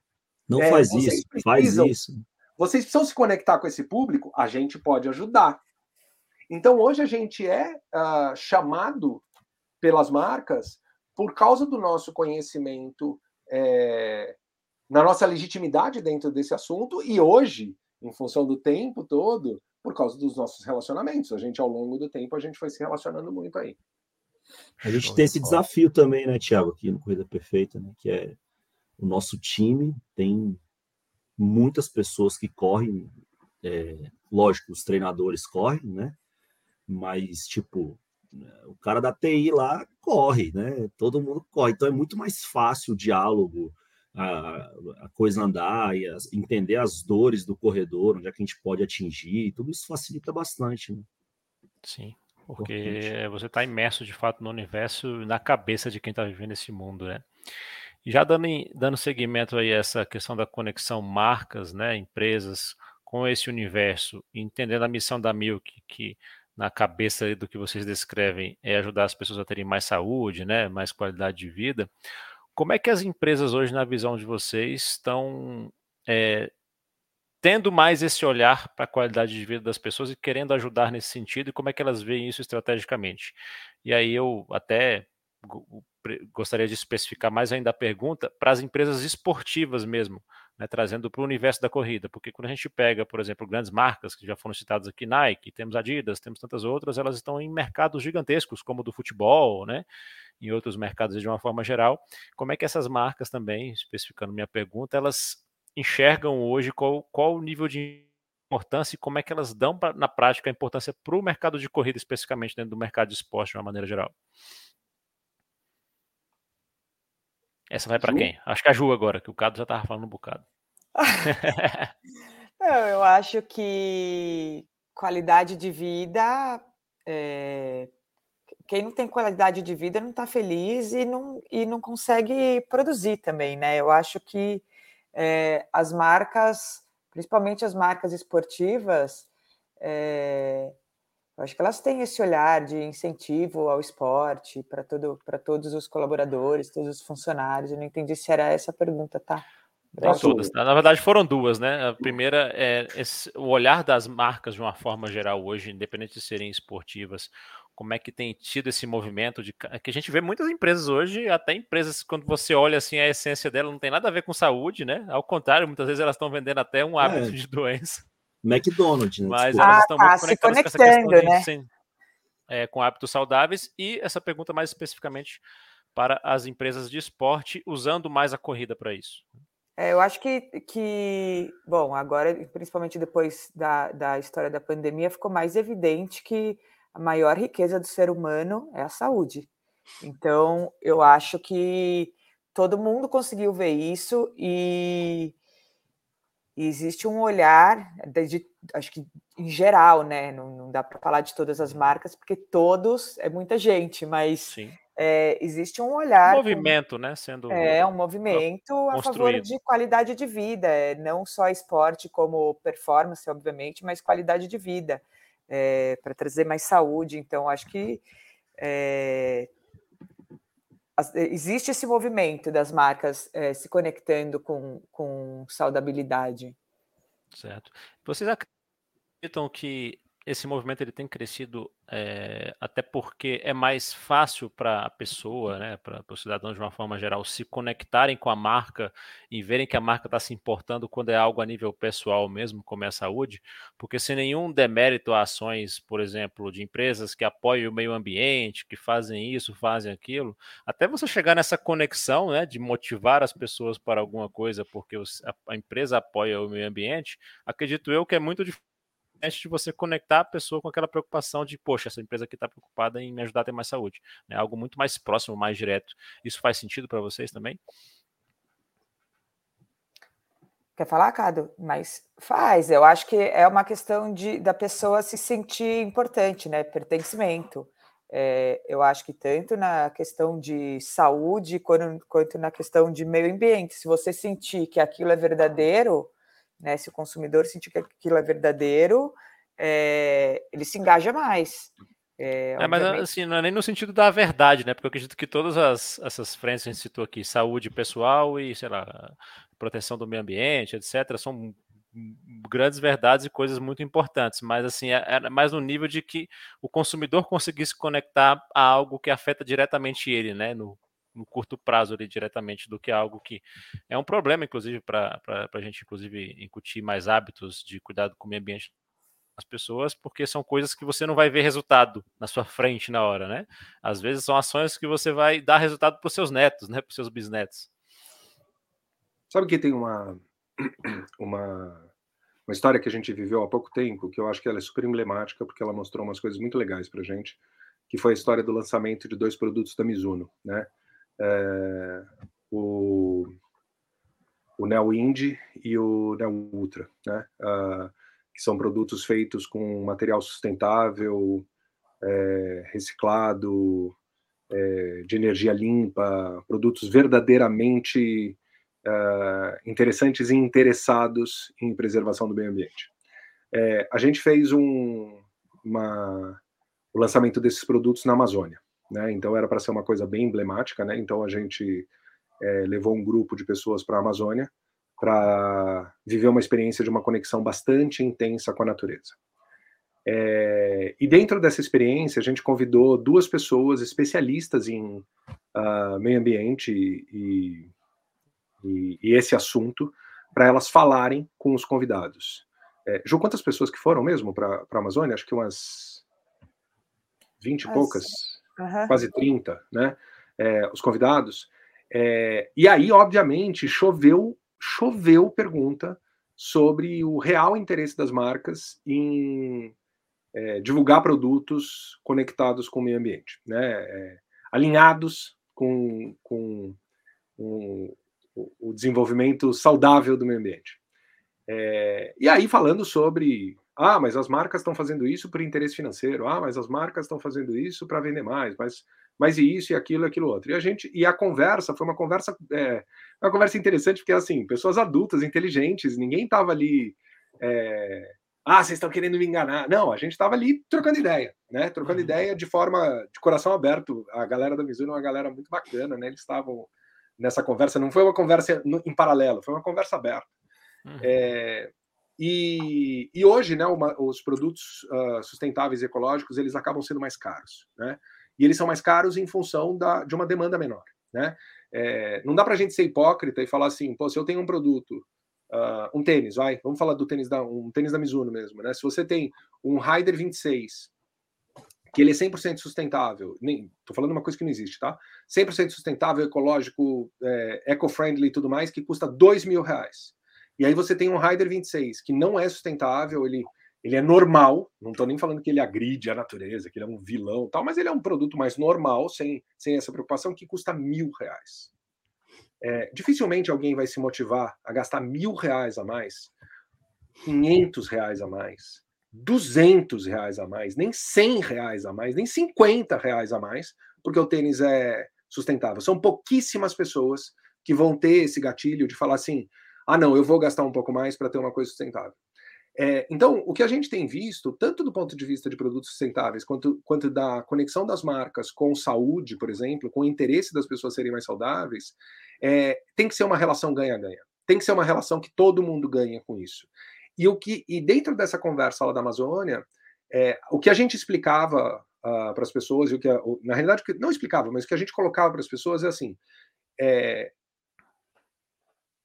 Não é, faz isso, faz isso. Vocês precisam se conectar com esse público, a gente pode ajudar. Então, hoje a gente é uh, chamado pelas marcas por causa do nosso conhecimento, é, na nossa legitimidade dentro desse assunto, e hoje, em função do tempo todo, por causa dos nossos relacionamentos. A gente, ao longo do tempo, a gente foi se relacionando muito aí. A gente tem esse desafio também, né, Tiago, aqui no Corrida Perfeita, né, que é o nosso time tem muitas pessoas que correm, é, lógico, os treinadores correm, né? Mas, tipo, o cara da TI lá corre, né? Todo mundo corre. Então é muito mais fácil o diálogo, a, a coisa andar e as, entender as dores do corredor, onde é que a gente pode atingir. Tudo isso facilita bastante, né? Sim, porque Importante. você está imerso de fato no universo, na cabeça de quem está vivendo esse mundo, né? Já dando, dando seguimento aí a essa questão da conexão marcas, né, empresas com esse universo, entendendo a missão da Milk, que na cabeça do que vocês descrevem é ajudar as pessoas a terem mais saúde, né, mais qualidade de vida. Como é que as empresas hoje, na visão de vocês, estão é, tendo mais esse olhar para a qualidade de vida das pessoas e querendo ajudar nesse sentido e como é que elas veem isso estrategicamente. E aí eu até gostaria de especificar mais ainda a pergunta para as empresas esportivas mesmo, né, trazendo para o universo da corrida, porque quando a gente pega, por exemplo, grandes marcas que já foram citadas aqui, Nike, temos Adidas, temos tantas outras, elas estão em mercados gigantescos, como o do futebol, né, em outros mercados de uma forma geral. Como é que essas marcas também, especificando minha pergunta, elas enxergam hoje qual, qual o nível de importância e como é que elas dão pra, na prática a importância para o mercado de corrida, especificamente dentro do mercado de esporte de uma maneira geral? Essa vai para quem? Acho que a Ju agora, que o Cado já estava falando um bocado. Eu acho que qualidade de vida. É... Quem não tem qualidade de vida não está feliz e não, e não consegue produzir também, né? Eu acho que é, as marcas, principalmente as marcas esportivas, é, acho que elas têm esse olhar de incentivo ao esporte para todo, todos os colaboradores, todos os funcionários. Eu não entendi se era essa a pergunta, tá? Não todas. Na verdade, foram duas, né? A primeira é esse, o olhar das marcas de uma forma geral hoje, independente de serem esportivas, como é que tem tido esse movimento de que a gente vê muitas empresas hoje, até empresas quando você olha assim a essência dela não tem nada a ver com saúde, né? Ao contrário, muitas vezes elas estão vendendo até um hábito é. de doença. McDonald's, né? Mas elas estão ah, muito tá, conectadas com essa questão de, né? Sim, é, com hábitos saudáveis e essa pergunta mais especificamente para as empresas de esporte usando mais a corrida para isso. É, eu acho que, que, bom, agora, principalmente depois da, da história da pandemia, ficou mais evidente que a maior riqueza do ser humano é a saúde. Então, eu acho que todo mundo conseguiu ver isso e, existe um olhar, de, de, acho que em geral, né? Não, não dá para falar de todas as marcas, porque todos é muita gente, mas é, existe um olhar. Um movimento, né? Sendo é um movimento a favor de qualidade de vida, é, não só esporte como performance, obviamente, mas qualidade de vida é, para trazer mais saúde. Então, acho que é, existe esse movimento das marcas é, se conectando com, com saudabilidade. Certo. Vocês acreditam que esse movimento ele tem crescido é, até porque é mais fácil para a pessoa, né, para os cidadãos de uma forma geral, se conectarem com a marca e verem que a marca está se importando quando é algo a nível pessoal mesmo, como é a saúde, porque sem nenhum demérito a ações, por exemplo, de empresas que apoiam o meio ambiente, que fazem isso, fazem aquilo, até você chegar nessa conexão né, de motivar as pessoas para alguma coisa porque a empresa apoia o meio ambiente, acredito eu que é muito difícil de você conectar a pessoa com aquela preocupação de, poxa, essa empresa aqui está preocupada em me ajudar a ter mais saúde. Né? Algo muito mais próximo, mais direto. Isso faz sentido para vocês também? Quer falar, Cado? Mas faz. Eu acho que é uma questão de, da pessoa se sentir importante, né? Pertencimento. É, eu acho que tanto na questão de saúde quanto, quanto na questão de meio ambiente. Se você sentir que aquilo é verdadeiro, né? Se o consumidor sentir que aquilo é verdadeiro, é, ele se engaja mais. É, é, mas assim, não é nem no sentido da verdade, né? Porque eu acredito que todas as, essas frentes que a gente citou aqui, saúde pessoal e, sei lá, proteção do meio ambiente, etc., são grandes verdades e coisas muito importantes, mas assim, é, é mais no nível de que o consumidor conseguisse conectar a algo que afeta diretamente ele, né? No, no curto prazo ali diretamente do que algo que é um problema, inclusive, para a gente, inclusive, incutir mais hábitos de cuidado com o meio ambiente as pessoas, porque são coisas que você não vai ver resultado na sua frente na hora, né? Às vezes são ações que você vai dar resultado para os seus netos, né? Para os seus bisnetos. Sabe que tem uma, uma, uma história que a gente viveu há pouco tempo, que eu acho que ela é super emblemática, porque ela mostrou umas coisas muito legais para gente, que foi a história do lançamento de dois produtos da Mizuno, né? É, o, o Neo Indy e o Neo Ultra, né? Uh, que são produtos feitos com material sustentável, é, reciclado, é, de energia limpa, produtos verdadeiramente uh, interessantes e interessados em preservação do meio ambiente. É, a gente fez um, uma, o lançamento desses produtos na Amazônia né? Então era para ser uma coisa bem emblemática, né? Então a gente é, levou um grupo de pessoas para a Amazônia para viver uma experiência de uma conexão bastante intensa com a natureza. É, e dentro dessa experiência, a gente convidou duas pessoas especialistas em uh, meio ambiente e, e, e esse assunto, para elas falarem com os convidados. É, Ju, quantas pessoas que foram mesmo para a Amazônia? Acho que umas 20 e poucas, uhum. quase 30, né? É, os convidados. É, e aí, obviamente, choveu, choveu pergunta sobre o real interesse das marcas em é, divulgar produtos conectados com o meio ambiente, né? É, alinhados com, com o desenvolvimento saudável do meio ambiente. É, e aí falando sobre, ah, mas as marcas estão fazendo isso por interesse financeiro, ah, mas as marcas estão fazendo isso para vender mais, mas, mas e isso e aquilo e aquilo outro. E a gente e a conversa foi uma conversa, é, uma conversa interessante porque assim, pessoas adultas, inteligentes, ninguém estava ali é, ah, vocês estão querendo me enganar. Não, a gente estava ali trocando ideia, né? Trocando uhum. ideia de forma de coração aberto. A galera da Mizuno é uma galera muito bacana, né? Eles estavam nessa conversa, não foi uma conversa em paralelo, foi uma conversa aberta. Uhum. É, e, e, hoje, né, uma, os produtos uh, sustentáveis e ecológicos, eles acabam sendo mais caros, né? E eles são mais caros em função da, de uma demanda menor, né? É, não dá para a gente ser hipócrita e falar assim, pô, se eu tenho um produto, uh, um tênis, vai, vamos falar do tênis da, um tênis da Mizuno mesmo, né? Se você tem um Rider 26 que ele é 100% sustentável, nem, tô falando uma coisa que não existe, tá? 100% sustentável, ecológico, é, eco-friendly e tudo mais, que custa dois mil reais. E aí você tem um Rider 26, que não é sustentável, ele, ele é normal, não tô nem falando que ele agride a natureza, que ele é um vilão tal, mas ele é um produto mais normal, sem, sem essa preocupação, que custa mil reais. É, dificilmente alguém vai se motivar a gastar mil reais a mais, 500 reais a mais, 200 reais a mais, nem 100 reais a mais, nem 50 reais a mais, porque o tênis é sustentável. São pouquíssimas pessoas que vão ter esse gatilho de falar assim: ah, não, eu vou gastar um pouco mais para ter uma coisa sustentável. É, então, o que a gente tem visto, tanto do ponto de vista de produtos sustentáveis, quanto, quanto da conexão das marcas com saúde, por exemplo, com o interesse das pessoas serem mais saudáveis, é, tem que ser uma relação ganha-ganha. Tem que ser uma relação que todo mundo ganha com isso. E o que e dentro dessa conversa lá da Amazônia, é, o que a gente explicava uh, para as pessoas e o que na realidade não explicava, mas o que a gente colocava para as pessoas é assim: é,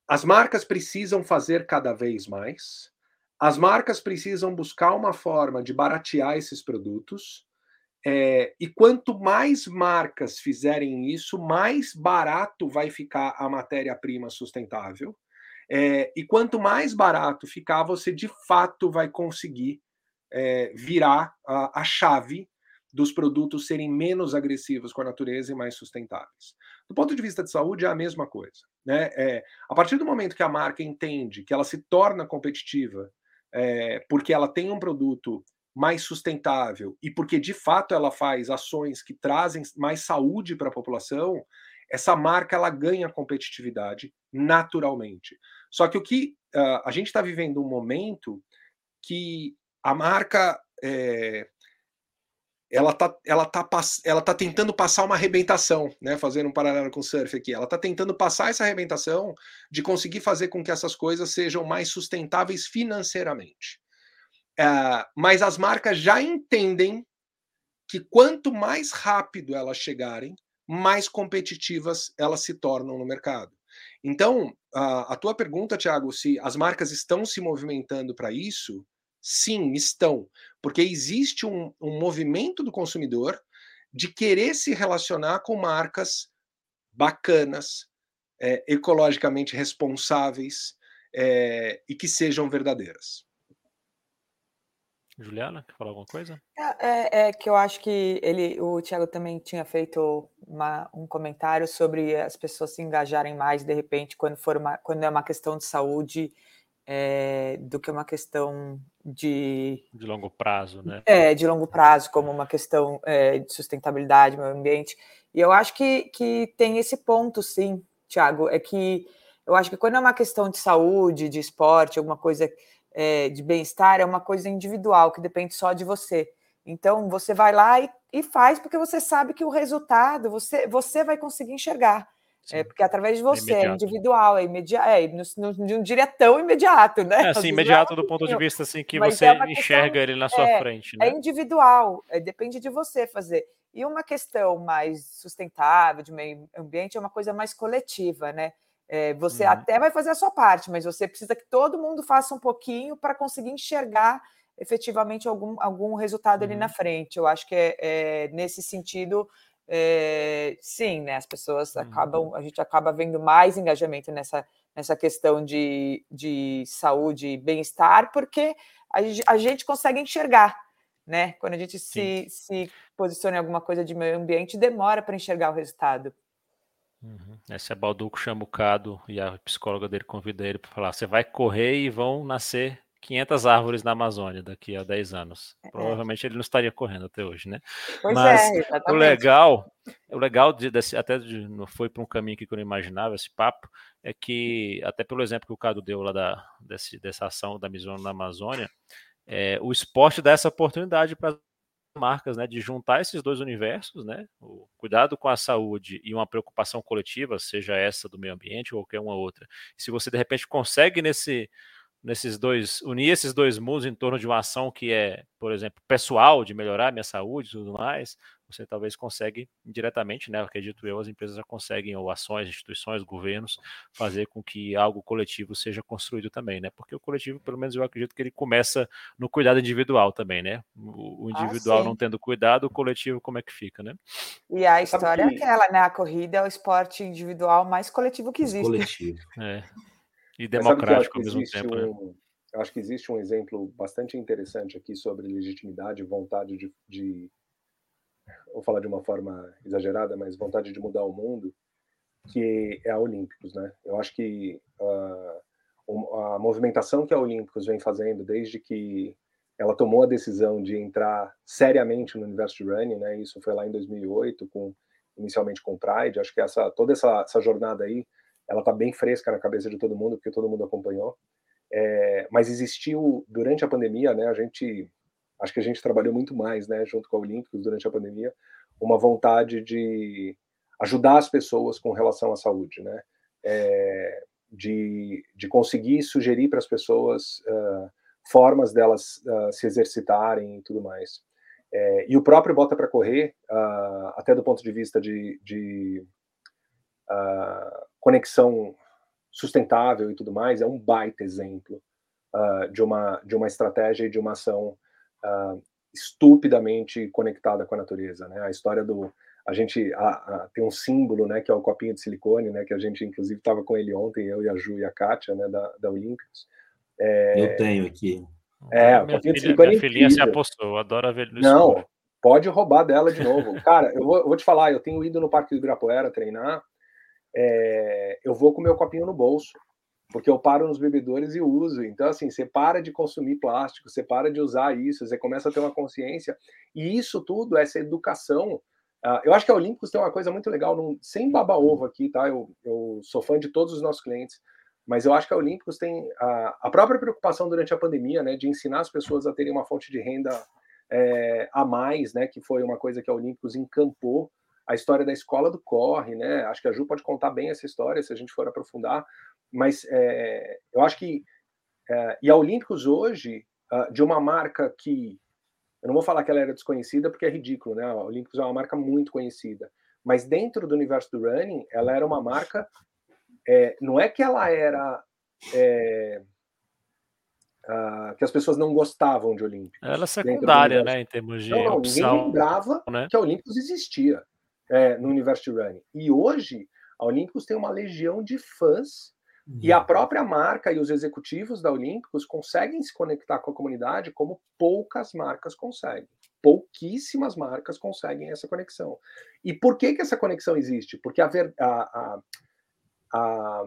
as marcas precisam fazer cada vez mais. As marcas precisam buscar uma forma de baratear esses produtos. É, e quanto mais marcas fizerem isso, mais barato vai ficar a matéria-prima sustentável. É, e quanto mais barato ficar, você de fato vai conseguir é, virar a, a, chave dos produtos serem menos agressivos com a natureza e mais sustentáveis. Do ponto de vista de saúde, é a mesma coisa. Né? É, a partir do momento que a marca entende que ela se torna competitiva é, porque ela tem um produto mais sustentável e porque de fato ela faz ações que trazem mais saúde para a população, essa marca ela ganha competitividade naturalmente. Só que o que uh, a gente está vivendo um momento que a marca é, ela tá, ela tá, ela tá tentando passar uma arrebentação, né? Fazendo um paralelo com o surf aqui. Ela tá tentando passar essa arrebentação de conseguir fazer com que essas coisas sejam mais sustentáveis financeiramente. Uh, mas as marcas já entendem que quanto mais rápido elas chegarem, mais competitivas elas se tornam no mercado. Então, a tua pergunta, Thiago, se as marcas estão se movimentando para isso, sim, estão, porque existe um, um movimento do consumidor de querer se relacionar com marcas bacanas, é, ecologicamente responsáveis é, e que sejam verdadeiras. Juliana, quer falar alguma coisa? É, é, é, que eu acho que ele, o Thiago também tinha feito uma, um comentário sobre as pessoas se engajarem mais de repente quando for uma, quando é uma questão de saúde é, do que uma questão de de longo prazo, né? É, de longo prazo, como uma questão é, de sustentabilidade, meio ambiente. E eu acho que, que tem esse ponto, sim, Thiago, é que eu acho que quando é uma questão de saúde, de esporte, alguma coisa é, de bem-estar é uma coisa individual, que depende só de você. Então, você vai lá e, e, faz porque você sabe que o resultado você, você vai conseguir enxergar. É porque através de você, é, é individual, é imediato, é, não, não, diria tão imediato, né? É, assim, imediato do ponto de vista assim que você é enxerga ele na sua é, frente. Né? É individual, é, depende de você fazer. E uma questão mais sustentável, de meio ambiente, é uma coisa mais coletiva, né? É, você uhum. até vai fazer a sua parte, mas você precisa que todo mundo faça um pouquinho para conseguir enxergar efetivamente algum, algum resultado uhum. ali na frente. Eu acho que é, é nesse sentido é, sim, né? As pessoas uhum. acabam, a gente acaba vendo mais engajamento nessa, nessa questão de, de saúde e bem-estar, porque a, a, gente consegue enxergar, né? Quando a gente se, se posiciona em alguma coisa de meio ambiente, demora para enxergar o resultado. Uhum. Esse é Balduco Chamucado e a psicóloga dele convida ele para falar: você vai correr e vão nascer 500 árvores na Amazônia daqui a 10 anos. É. Provavelmente ele não estaria correndo até hoje, né? Pois Mas é, o legal, o legal de, desse, até de, não foi para um caminho que eu não imaginava esse papo, é que até pelo exemplo que o Cado deu lá da, desse, dessa ação da Mizuno na Amazônia, é, o esporte dá essa oportunidade para marcas, né, de juntar esses dois universos, né, o cuidado com a saúde e uma preocupação coletiva, seja essa do meio ambiente ou qualquer uma outra. Se você de repente consegue nesse nesses dois, unir esses dois mundos em torno de uma ação que é, por exemplo, pessoal, de melhorar minha saúde e tudo mais, você talvez consegue diretamente, né? Acredito eu, as empresas já conseguem, ou ações, instituições, governos, fazer com que algo coletivo seja construído também, né? Porque o coletivo, pelo menos eu acredito que ele começa no cuidado individual também, né? O, ah, individual ah, não tendo cuidado, o coletivo como é que fica, né? E a história é aquela, né? A corrida é o esporte individual mais coletivo que existe. Coletivo. É. E democrático ao mesmo tempo. Né? Um, né? Eu acho que existe um exemplo bastante interessante aqui sobre legitimidade e vontade de, de, Vou falar de uma forma exagerada, mas vontade de mudar o mundo, que é a Olímpicos, né? Eu acho que uh, a movimentação que a Olímpicos vem fazendo desde que ela tomou a decisão de entrar seriamente no universo de running, né? Isso foi lá em 2008, com inicialmente com o Pride. Acho que essa toda essa, essa jornada aí ela está bem fresca na cabeça de todo mundo, porque todo mundo acompanhou. É, mas existiu durante a pandemia, né? A gente acho que a gente trabalhou muito mais, né, junto com a Olímpicos durante a pandemia, uma vontade de ajudar as pessoas com relação à saúde, né? É, de, de conseguir sugerir para as pessoas uh, formas delas uh, se exercitarem e tudo mais. É, e o próprio Bota para Correr, uh, até do ponto de vista de, de conexão sustentável e tudo mais, é um baita exemplo uh, de, uma, de uma estratégia e de uma ação uh, estupidamente conectada com a natureza. Né? A história do. A gente a, a, tem um símbolo, né, que é o copinho de silicone, né, que a gente inclusive estava com ele ontem, eu e a Ju e a Kátia, né, da, da Olímpicos. É, eu tenho aqui. É, o copinho filha, de silicone. Minha é filhinha se apostou, adora ver no Não, escuro. pode roubar dela de novo. Cara, eu vou, eu vou, te falar, eu tenho ido no Parque do Ibirapuera treinar, é, eu vou com meu copinho no bolso, porque eu paro nos bebedores e uso. Então, assim, você para de consumir plástico, você para de usar isso, você começa a ter uma consciência. E isso tudo, essa educação. Uh, eu acho que a Olímpicos tem uma coisa muito legal, sem baba-ovo aqui, tá? Eu, eu sou fã de todos os nossos clientes, mas eu acho que a Olímpicos tem a, a própria preocupação durante a pandemia, né, de ensinar as pessoas a terem uma fonte de renda é, a mais, né, que foi uma coisa que a Olímpicos encampou a história da escola do corre, né? Acho que a Ju pode contar bem essa história se a gente for aprofundar, mas é, eu acho que é, e a Olímpicos hoje uh, de uma marca que eu não vou falar que ela era desconhecida porque é ridículo, né? A Olímpicos é uma marca muito conhecida, mas dentro do universo do running, ela era uma marca é, não é que ela era Uh, que as pessoas não gostavam de Olímpicos. Ela é secundária, né, em termos de não, não, opção. Ninguém lembrava né? que a Olímpicos existia é, no universo de running. E hoje, a Olímpicos tem uma legião de fãs uhum. e a própria marca e os executivos da Olímpicos conseguem se conectar com a comunidade como poucas marcas conseguem. Pouquíssimas marcas conseguem essa conexão. E por que, que essa conexão existe? Porque a, ver, a, a, a,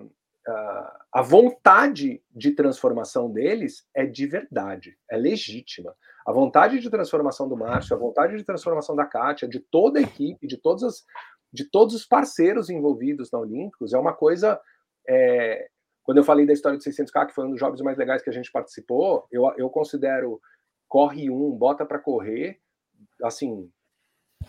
a vontade de transformação deles é de verdade, é legítima. A vontade de transformação do Márcio, a vontade de transformação da Kátia, de toda a equipe, de todas as, de todos os parceiros envolvidos na Olímpicos, é uma coisa. É, quando eu falei da história do 600K, que foi um dos jogos mais legais que a gente participou, eu, eu considero Corre um, Bota para Correr, assim,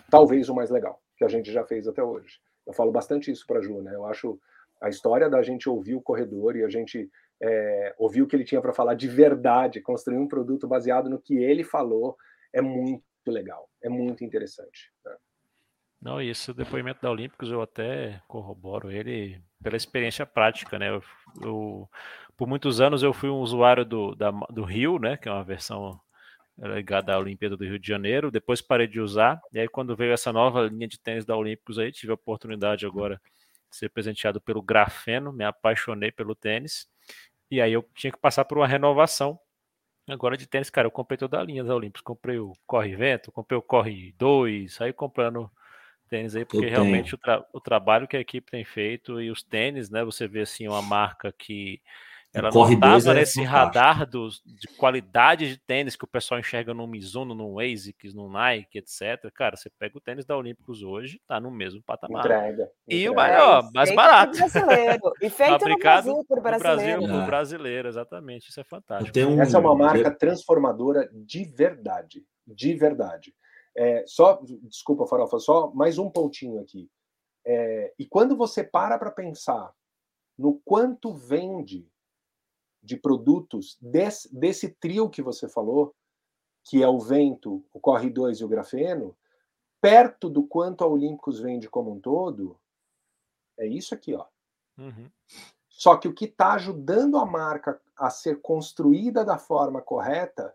talvez o mais legal que a gente já fez até hoje. Eu falo bastante isso para a Ju, né? Eu acho a história da gente ouvir o corredor e a gente é, ouvir o que ele tinha para falar de verdade, construir um produto baseado no que ele falou, é muito legal, é muito interessante. Né? Não, isso, o depoimento da Olímpicos eu até corroboro ele pela experiência prática, né? Eu, eu, por muitos anos eu fui um usuário do, da, do Rio, né? Que é uma versão ligada à Olimpíada do Rio de Janeiro. Depois parei de usar. E aí, quando veio essa nova linha de tênis da Olímpicos aí, tive a oportunidade agora ser presenteado pelo grafeno, me apaixonei pelo tênis. E aí eu tinha que passar por uma renovação. Agora de tênis, cara, eu comprei toda a linha da Olímpicos. Comprei o Corre Vento, comprei o Corre 2, saí comprando tênis aí, porque realmente o, tra o, trabalho que a equipe tem feito e os tênis, né? Você vê assim uma marca que ela não estava é nesse radar dos, de qualidade de tênis que o pessoal enxerga no Mizuno, no ASICS, no Nike, etc. Cara, você pega o tênis da Olímpicos hoje, tá no mesmo patamar. Entrega. E o é, mais barato. Brasileiro. E feito Fabricado no Brasil por brasileiro. No Brasil, por brasileiro, exatamente. Isso é fantástico. Um... Essa é uma marca transformadora de verdade. De verdade. É, só, desculpa, Farofa, só mais um pontinho aqui. É, e quando você para para pensar no quanto vende de produtos desse, desse trio que você falou, que é o vento, o Corre 2 e o grafeno, perto do quanto a Olímpicos vende como um todo, é isso aqui, ó. Uhum. Só que o que está ajudando a marca a ser construída da forma correta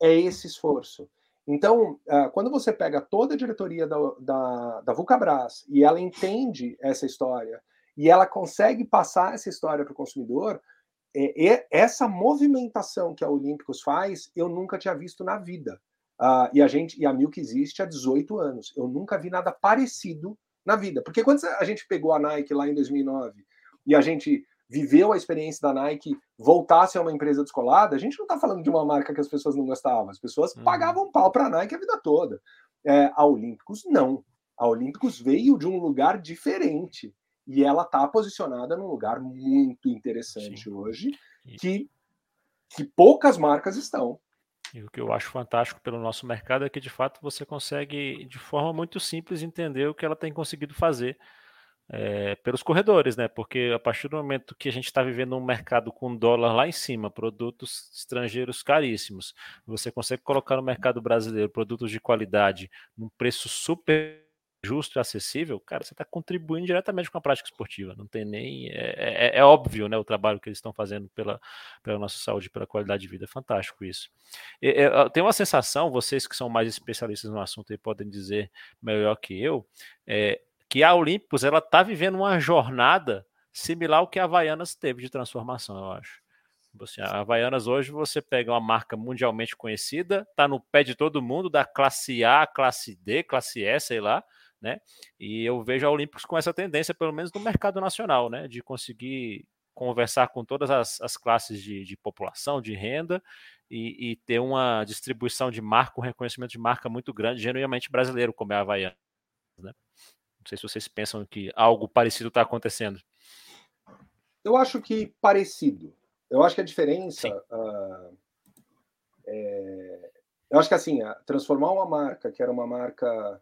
é esse esforço. Então, ah, quando você pega toda a diretoria da, da, da Vulcabras e ela entende essa história e ela consegue passar essa história para o consumidor, é, essa movimentação que a Olímpicos faz, eu nunca tinha visto na vida. Uh, e a gente e a Milk existe há 18 anos. Eu nunca vi nada parecido na vida. Porque quando a gente pegou a Nike lá em 2009 e a gente viveu a experiência da Nike voltasse a uma empresa descolada, a gente não está falando de uma marca que as pessoas não gostavam, as pessoas uhum. pagavam pau para a Nike a vida toda. É, a Olímpicos, não. A Olímpicos veio de um lugar diferente e ela está posicionada num lugar muito interessante Sim. hoje, que, que poucas marcas estão. E o que eu acho fantástico pelo nosso mercado é que, de fato, você consegue, de forma muito simples, entender o que ela tem conseguido fazer é, pelos corredores, né? Porque a partir do momento que a gente está vivendo um mercado com dólar lá em cima, produtos estrangeiros caríssimos, você consegue colocar no mercado brasileiro produtos de qualidade num preço super justo e acessível, cara, você está contribuindo diretamente com a prática esportiva. Não tem nem. É, é, é, óbvio né, o trabalho que eles estão fazendo pela, pela nossa saúde, pela qualidade de vida. É fantástico isso. Eu, tenho uma sensação, vocês que são mais especialistas no assunto e podem dizer melhor que eu, é, que a Olympus ela está vivendo uma jornada similar ao que a Havaianas teve de transformação, eu acho. Tipo assim, a Havaianas hoje você pega uma marca mundialmente conhecida, está no pé de todo mundo, da classe A, classe D, classe E, sei lá, né? E eu vejo a Olímpicos com essa tendência, pelo menos no mercado nacional, né? De conseguir conversar com todas as, as classes de, de, população, de renda, e, e, ter uma distribuição de marca, um reconhecimento de marca muito grande, genuinamente brasileiro, como é a Havaianas, né? Não sei se vocês pensam que algo parecido está acontecendo. Eu acho que parecido. Eu acho que a diferença. Uh, é, eu acho que assim, transformar uma marca que era uma marca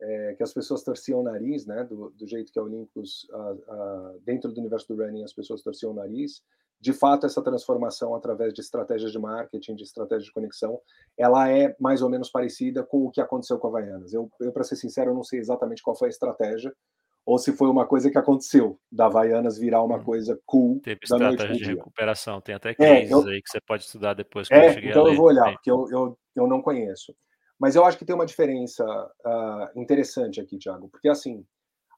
é, que as pessoas torciam o nariz, né, do, do jeito que a Olympus, uh, uh, dentro do universo do running, as pessoas torciam o nariz, de fato, essa transformação através de estratégias de marketing, de estratégia de conexão, ela é mais ou menos parecida com o que aconteceu com a Havaianas. Eu, eu para ser sincero, não sei exatamente qual foi a estratégia, ou se foi uma coisa que aconteceu, da Havaianas virar uma hum. coisa cool. Teve estratégia de recuperação, tem até cases é, eu, aí que você pode estudar depois. É, eu então eu vou olhar, porque eu, eu, eu não conheço. Mas eu acho que tem uma diferença uh, interessante aqui, Thiago, porque assim,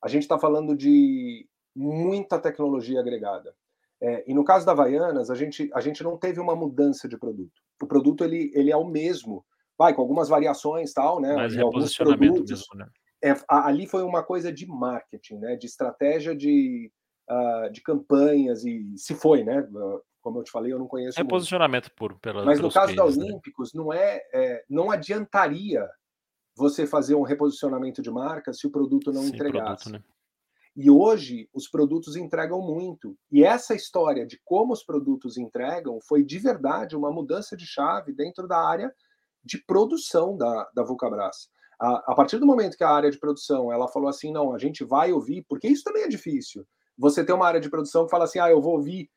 a gente está falando de muita tecnologia agregada. É, e no caso da Havaianas, a gente, a gente não teve uma mudança de produto. O produto ele, ele é o mesmo, vai com algumas variações tal, né? Mas alguns produtos. Mesmo, né? É, ali foi uma coisa de marketing, né? De estratégia de, uh, de campanhas e se foi, né? Como eu te falei, eu não conheço. É posicionamento puro, pela. Mas no caso da né? Olímpicos, né? não é, é, não adiantaria você fazer um reposicionamento de marca se o produto não Sem entregasse. Produto, né? E hoje os produtos entregam muito. E essa história de como os produtos entregam foi de verdade uma mudança de chave dentro da área de produção da, da Vulcabras. A, a, partir do momento que a área de produção ela falou assim, não, a gente vai ouvir, porque isso também é difícil. Você tem uma área de produção que fala assim, ah, eu vou ouvir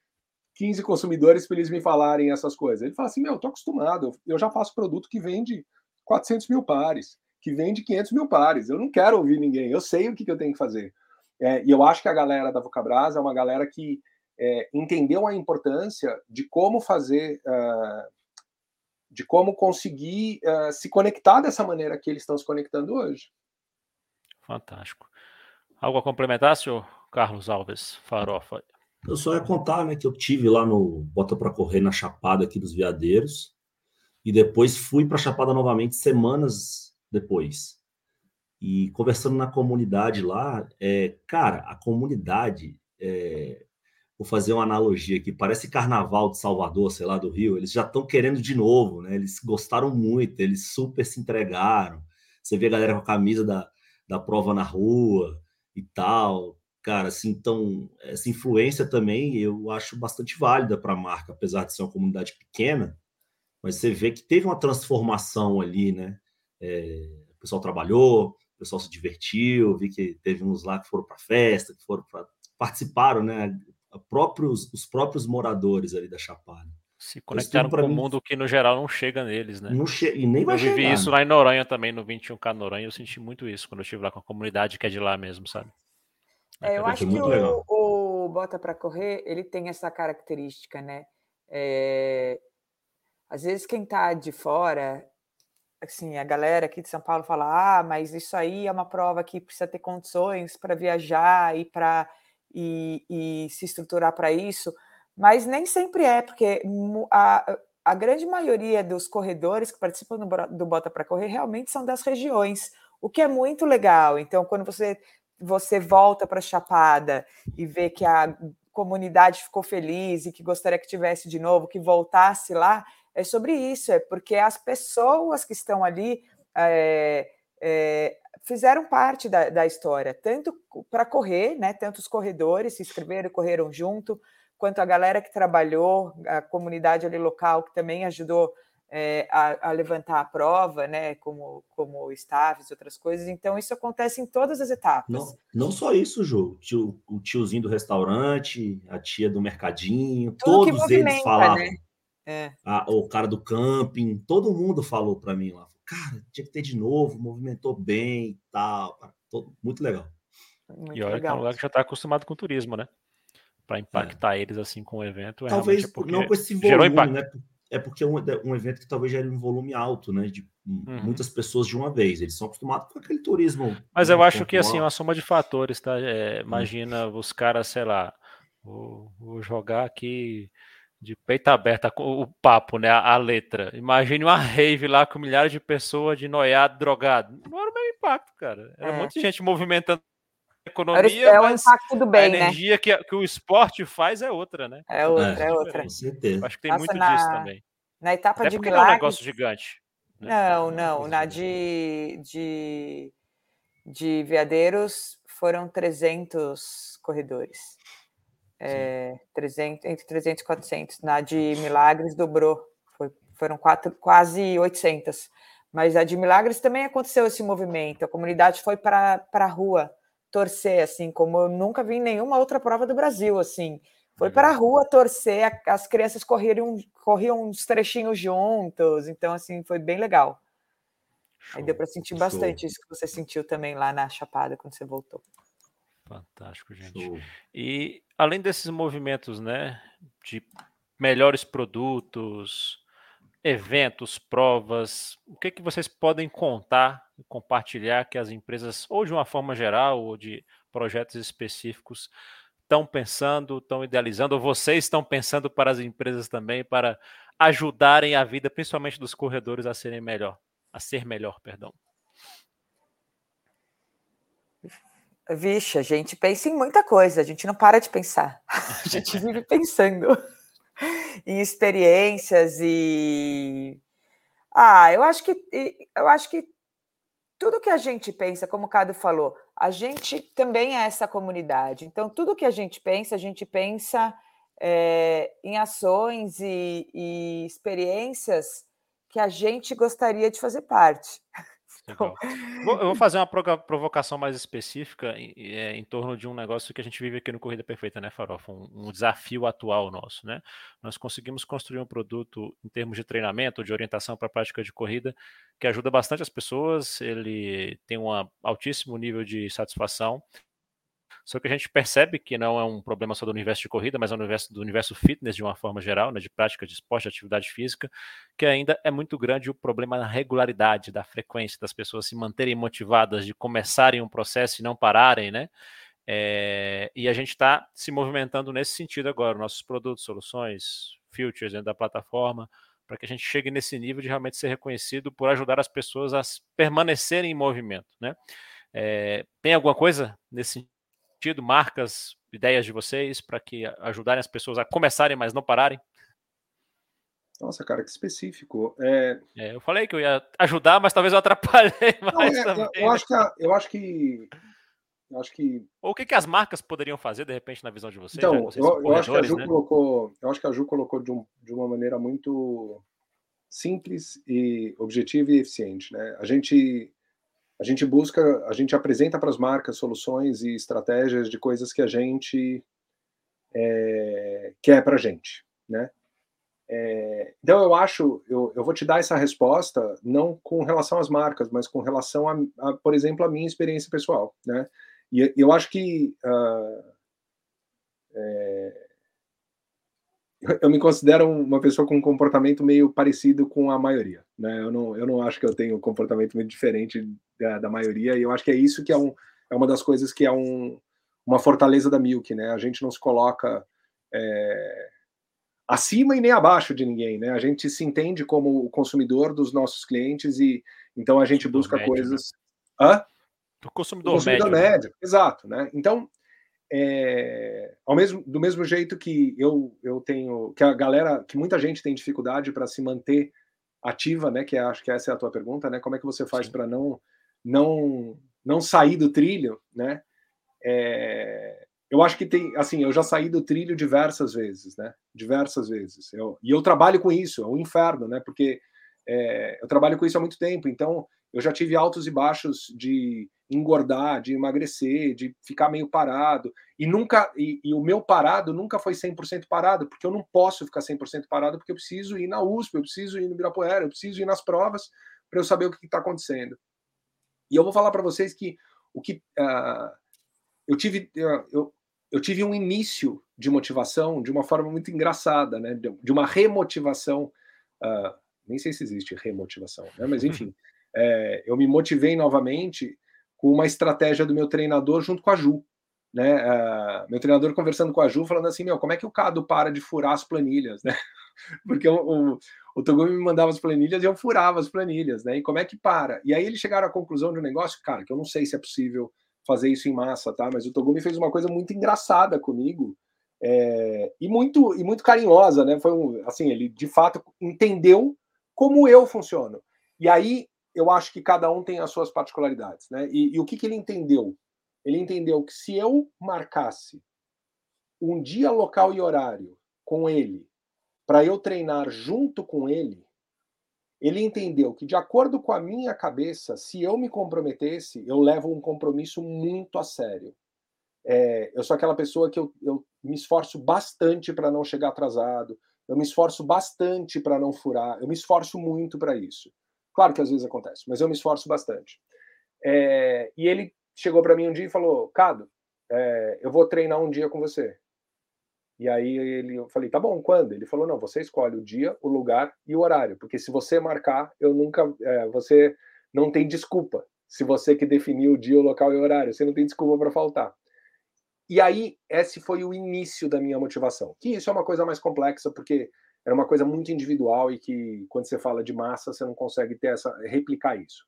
15 consumidores para eles me falarem essas coisas. Ele fala assim, meu, eu tô acostumado, eu já faço produto que vende 400 mil pares, que vende 500 mil pares. Eu não quero ouvir ninguém, eu sei o que, que eu tenho que fazer. É, e eu acho que a galera da Vocabras é uma galera que é, entendeu a importância de como fazer, uh, de como conseguir uh, se conectar dessa maneira que eles estão se conectando hoje. Fantástico. Algo a complementar, senhor Carlos Alves Farofa? Eu só ia contar né, que eu tive lá no Bota para Correr na Chapada aqui dos Veadeiros e depois fui para Chapada novamente semanas depois. E conversando na comunidade lá, é, cara, a comunidade é, vou fazer uma analogia aqui, parece carnaval de Salvador, sei lá, do Rio, eles já estão querendo de novo, né? Eles gostaram muito, eles super se entregaram. Você vê a galera com a camisa da, da prova na rua e tal. Cara, assim, então, essa influência também eu acho bastante válida para a marca, apesar de ser uma comunidade pequena, mas você vê que teve uma transformação ali, né? É, o pessoal trabalhou, o pessoal se divertiu, vi que teve uns lá que foram para festa, que foram para participaram, né? próprios, os próprios moradores ali da Chapada. Se conectaram com o mim... mundo que no geral não chega neles, né? Não che... E nem vai eu vivi chegar. isso lá em Noronha também, no 21K Noronha, eu senti muito isso quando eu estive lá com a comunidade que é de lá mesmo, sabe? É, eu acho que o, o, Bota para Correr, ele tem essa característica, né? É... Às vezes quem está de fora, assim, a galera aqui de São Paulo fala, ah, mas isso aí é uma prova que precisa ter condições para viajar e para e, e se estruturar para isso, mas nem sempre é, porque a, a grande maioria dos corredores que participam do, do Bota para Correr realmente são das regiões, o que é muito legal. Então, quando você, você volta para Chapada e vê que a comunidade ficou feliz e que gostaria que tivesse de novo, que voltasse lá, é sobre isso, é porque as pessoas que estão ali é, é, fizeram parte da, da história, tanto para correr, né? Tanto os corredores se inscreveram e correram junto, quanto a galera que trabalhou, a comunidade ali local que também ajudou é, a, a, levantar a prova, né? Como, como staffs, outras coisas. Então, isso acontece em todas as etapas. Não, não só isso, Ju. Tio, o tiozinho do restaurante, a tia do mercadinho, Tudo todos eles falavam. Né? É. A, o cara do camping, todo mundo falou para mim lá cara, tinha que ter de novo, movimentou bem e tal. Todo, muito legal. Muito e olha legal. que é um lugar que já está acostumado com turismo, né? Para impactar é. eles assim com o evento. É talvez é não com esse volume, né? É porque é um, um evento que talvez gere um volume alto, né? De uhum. muitas pessoas de uma vez. Eles são acostumados com aquele turismo. Mas eu acho que assim, é uma soma de fatores, tá? É, imagina uhum. os caras, sei lá, vou, vou jogar aqui de peito aberto o papo, né? A, a, letra. Imagine uma rave lá com milhares de pessoas de noiado, drogado. Não era o mesmo impacto, cara. Era é. muita gente movimentando economia. É o impacto do bem, a né? energia né? que, que, o esporte faz é outra, né? É outra, é, é outra. Com certeza. Acho que tem Nossa, muito na, disso também. Na etapa Até de milagres... não é um negócio gigante. Né? Não, não. Na de, de, de Veadeiros foram 300 corredores é, 300, entre 300 e 400. Na de Milagres dobrou, foi, foram quatro, quase 800. Mas a de Milagres também aconteceu esse movimento. A comunidade foi para a rua torcer, assim, como eu nunca vi em nenhuma outra prova do Brasil, assim. Foi para a rua torcer, as crianças corriam, corriam uns trechinhos juntos, então, assim, foi bem legal. Show, Aí deu para sentir bastante show. isso que você sentiu também lá na Chapada, quando você voltou. Fantástico, gente. Show. E além desses movimentos, né, de melhores produtos, eventos, provas, o que que vocês podem contar e compartilhar que as empresas, ou de uma forma geral, ou de projetos específicos, estão pensando, estão idealizando, ou vocês estão pensando para as empresas também, para ajudarem a vida, principalmente dos corredores, a serem melhor, a ser melhor, perdão. Vixe, a gente pensa em muita coisa, a gente não para de pensar. A gente vive pensando em experiências e ah, eu acho que eu acho que tudo que a gente pensa, como o Cado falou, a gente também é essa comunidade. Então, tudo que a gente pensa, a gente pensa é, em ações e, e experiências que a gente gostaria de fazer parte. Legal. Vou, eu vou fazer uma provocação mais específica em, é, em, torno de um negócio que a gente vive aqui no Corrida Perfeita, né, Farofa? Um, um, desafio atual nosso, né? Nós conseguimos construir um produto em termos de treinamento, de orientação para a prática de corrida, que ajuda bastante as pessoas, ele tem um altíssimo nível de satisfação só que a gente percebe que não é um problema só do universo de corrida, mas é um universo do universo fitness de uma forma geral, né, de prática de esporte, de atividade física, que ainda é muito grande o problema da regularidade, da frequência das pessoas se manterem motivadas, de começarem um processo e não pararem, né? É, e a gente está se movimentando nesse sentido agora, nossos produtos, soluções, futures dentro da plataforma, para que a gente chegue nesse nível de realmente ser reconhecido por ajudar as pessoas a permanecerem em movimento, né? É, tem alguma coisa nesse sentido, marcas, ideias de vocês para que ajudarem as pessoas a começarem, mas não pararem? Nossa, cara, que específico. É... É, eu falei que eu ia ajudar, mas talvez eu atrapalhei mais não, é. Eu, acho que, eu acho que eu acho que. Ou o que, que as marcas poderiam fazer, de repente, na visão de vocês? Então, vocês eu, eu acho que a Ju né? colocou, eu acho que a Ju colocou de, um, de uma maneira muito simples e objetiva e eficiente. Né? A gente a gente busca, a gente apresenta para as marcas soluções e estratégias de coisas que a gente é, quer para a gente, né? É, então eu acho, eu, eu vou te dar essa resposta não com relação às marcas, mas com relação a, a por exemplo, a minha experiência pessoal, né? E eu acho que uh, é, eu me considero uma pessoa com um comportamento meio parecido com a maioria, né? Eu não, eu não acho que eu tenho um comportamento muito diferente da, da maioria, e eu acho que é isso que é, um, é uma das coisas que é um, uma fortaleza da Milk, né? A gente não se coloca é, acima e nem abaixo de ninguém, né? A gente se entende como o consumidor dos nossos clientes e então a gente busca médio, coisas. Né? Hã? Do consumidor, consumidor médio. Né? médio. Exato, né? Então é, ao mesmo, do mesmo jeito que eu, eu tenho, que a galera, que muita gente tem dificuldade para se manter ativa, né? Que é, acho que essa é a tua pergunta, né? Como é que você faz para não, não, não sair do trilho, né? É, eu acho que tem, assim, eu já saí do trilho diversas vezes, né? Diversas vezes. Eu, e eu trabalho com isso, é um inferno, né? Porque é, eu trabalho com isso há muito tempo, então eu já tive altos e baixos de engordar, de emagrecer, de ficar meio parado. E nunca e, e o meu parado nunca foi 100% parado, porque eu não posso ficar 100% parado, porque eu preciso ir na USP, eu preciso ir no Ibirapuera, eu preciso ir nas provas para eu saber o que está acontecendo. E eu vou falar para vocês que o que uh, eu tive uh, eu, eu tive um início de motivação de uma forma muito engraçada, né? De, de uma remotivação. Uh, nem sei se existe remotivação, né? Mas enfim, é, eu me motivei novamente com uma estratégia do meu treinador junto com a Ju. Né? Uh, meu treinador conversando com a Ju, falando assim: Meu, como é que o Cado para de furar as planilhas? Né? Porque o, o, Togumi me mandava as planilhas e eu furava as planilhas, né? E como é que para? E aí eles chegaram à conclusão de um negócio, cara, que eu não sei se é possível fazer isso em massa, tá? Mas o Togumi fez uma coisa muito engraçada comigo é, e muito e muito carinhosa, né? Foi um, assim, ele de fato entendeu como eu funciono. E aí eu acho que cada um tem as suas particularidades, né? E, e o que, que ele entendeu? Ele entendeu que se eu marcasse um dia, local e horário com ele, para eu treinar junto com ele, ele entendeu que, de acordo com a minha cabeça, se eu me comprometesse, eu levo um compromisso muito a sério. É, eu sou aquela pessoa que eu, eu me esforço bastante para não chegar atrasado, eu me esforço bastante para não furar, eu me esforço muito para isso. Claro que às vezes acontece, mas eu me esforço bastante. É, e ele chegou para mim um dia e falou: Cado, é, eu vou treinar um dia com você. E aí ele, eu falei: tá bom, quando? Ele falou: não, você escolhe o dia, o lugar e o horário, porque se você marcar, eu nunca. É, você não tem desculpa. Se você que definiu o dia, o local e o horário, você não tem desculpa para faltar. E aí, esse foi o início da minha motivação. Que isso é uma coisa mais complexa, porque era uma coisa muito individual e que quando você fala de massa você não consegue ter essa replicar isso.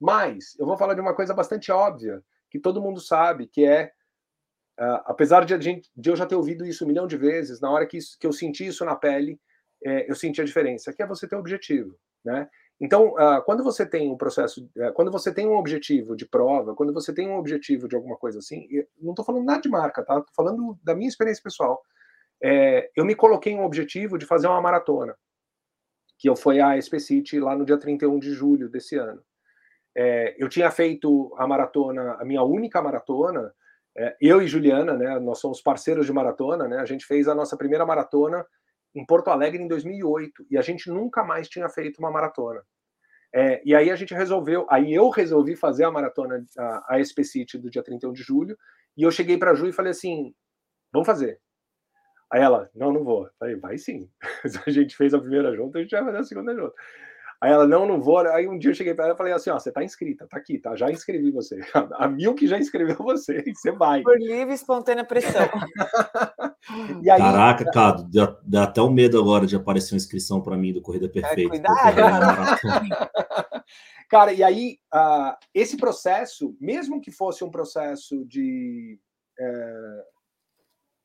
Mas eu vou falar de uma coisa bastante óbvia que todo mundo sabe, que é uh, apesar de, gente, de, eu já ter ouvido isso um milhão de vezes, na hora que, isso, que eu senti isso na pele, é, eu senti a diferença, que é você ter um objetivo, né? Então, uh, quando você tem um processo, uh, quando você tem um objetivo de prova, quando você tem um objetivo de alguma coisa assim, não estou falando nada de marca, tá? Estou falando da minha experiência pessoal é, eu me coloquei um objetivo de fazer uma maratona, que eu fui a SP City lá no dia 31 de julho desse ano. É, eu tinha feito a maratona, a minha única maratona, é, eu e Juliana, né, nós somos parceiros de maratona, né, a gente fez a nossa primeira maratona em Porto Alegre em 2008 e a gente nunca mais tinha feito uma maratona. É, e aí a gente resolveu, aí eu resolvi fazer a maratona, a, a SP City do dia 31 de julho, e eu cheguei para a Ju e falei assim: vamos fazer. Aí ela, não, não vou. Falei, vai sim. a gente fez a primeira junta, a gente vai fazer a segunda junta. Aí ela, não, não vou. Aí um dia eu cheguei para ela e falei assim: ó, você tá inscrita, tá aqui, tá? Já inscrevi você. A Mil que já inscreveu você, e você vai. Por livre espontânea pressão. e aí, Caraca, Cado, dá, dá, até um medo agora de aparecer uma inscrição para mim do Corrida Perfeita. É, cuidado! Cara, e aí, uh, esse processo, mesmo que fosse um processo de. Uh,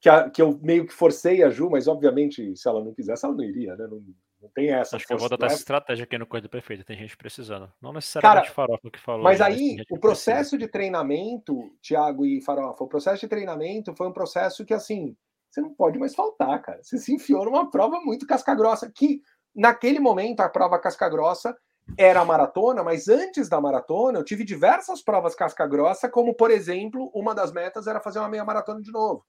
que, a, que eu meio que forcei a Ju, mas obviamente, se ela não quisesse, ela não iria, né? Não, não tem essa. Acho que eu vou adotar essa estratégia aqui no Corrida Perfeita, tem gente precisando. Não necessariamente Cara, Farofa que falou. Mas aí, o processo de treinamento, Thiago e Farofa, o processo de treinamento foi um processo que, assim, você não pode mais faltar, cara. Você se enfiou numa prova muito casca-grossa, que naquele momento, a prova casca-grossa era a maratona, mas antes da maratona eu tive diversas provas casca-grossa, como, por exemplo, uma das metas era fazer uma meia maratona de novo.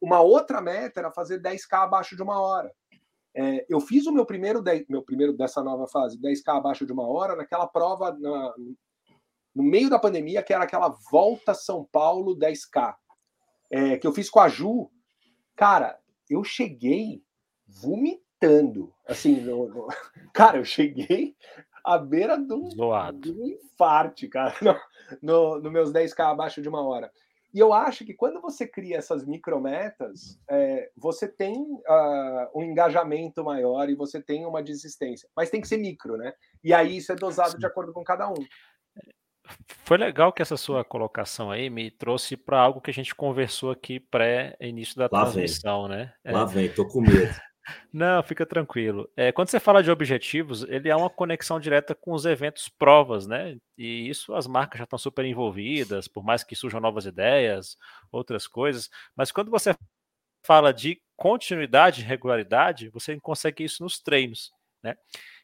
Uma outra meta era fazer 10K abaixo de uma hora. É, eu fiz o meu primeiro, meu primeiro dessa nova fase, 10K abaixo de uma hora, naquela prova na, no meio da pandemia, que era aquela volta São Paulo 10K, é, que eu fiz com a Ju. Cara, eu cheguei vomitando. Assim, no, no... cara, eu cheguei à beira do, do infarte, cara, no, no, no meus 10K abaixo de uma hora. E eu acho que quando você cria essas micrometas, é, você tem uh, um engajamento maior e você tem uma desistência. Mas tem que ser micro, né? E aí isso é dosado Sim. de acordo com cada um. Foi legal que essa sua colocação aí me trouxe para algo que a gente conversou aqui pré-início da Lá transmissão, vem. né? Lá é. vem, tô com medo. Não, fica tranquilo. É, quando você fala de objetivos, ele é uma conexão direta com os eventos provas, né? E isso as marcas já estão super envolvidas, por mais que surjam novas ideias, outras coisas. Mas quando você fala de continuidade e regularidade, você consegue isso nos treinos, né?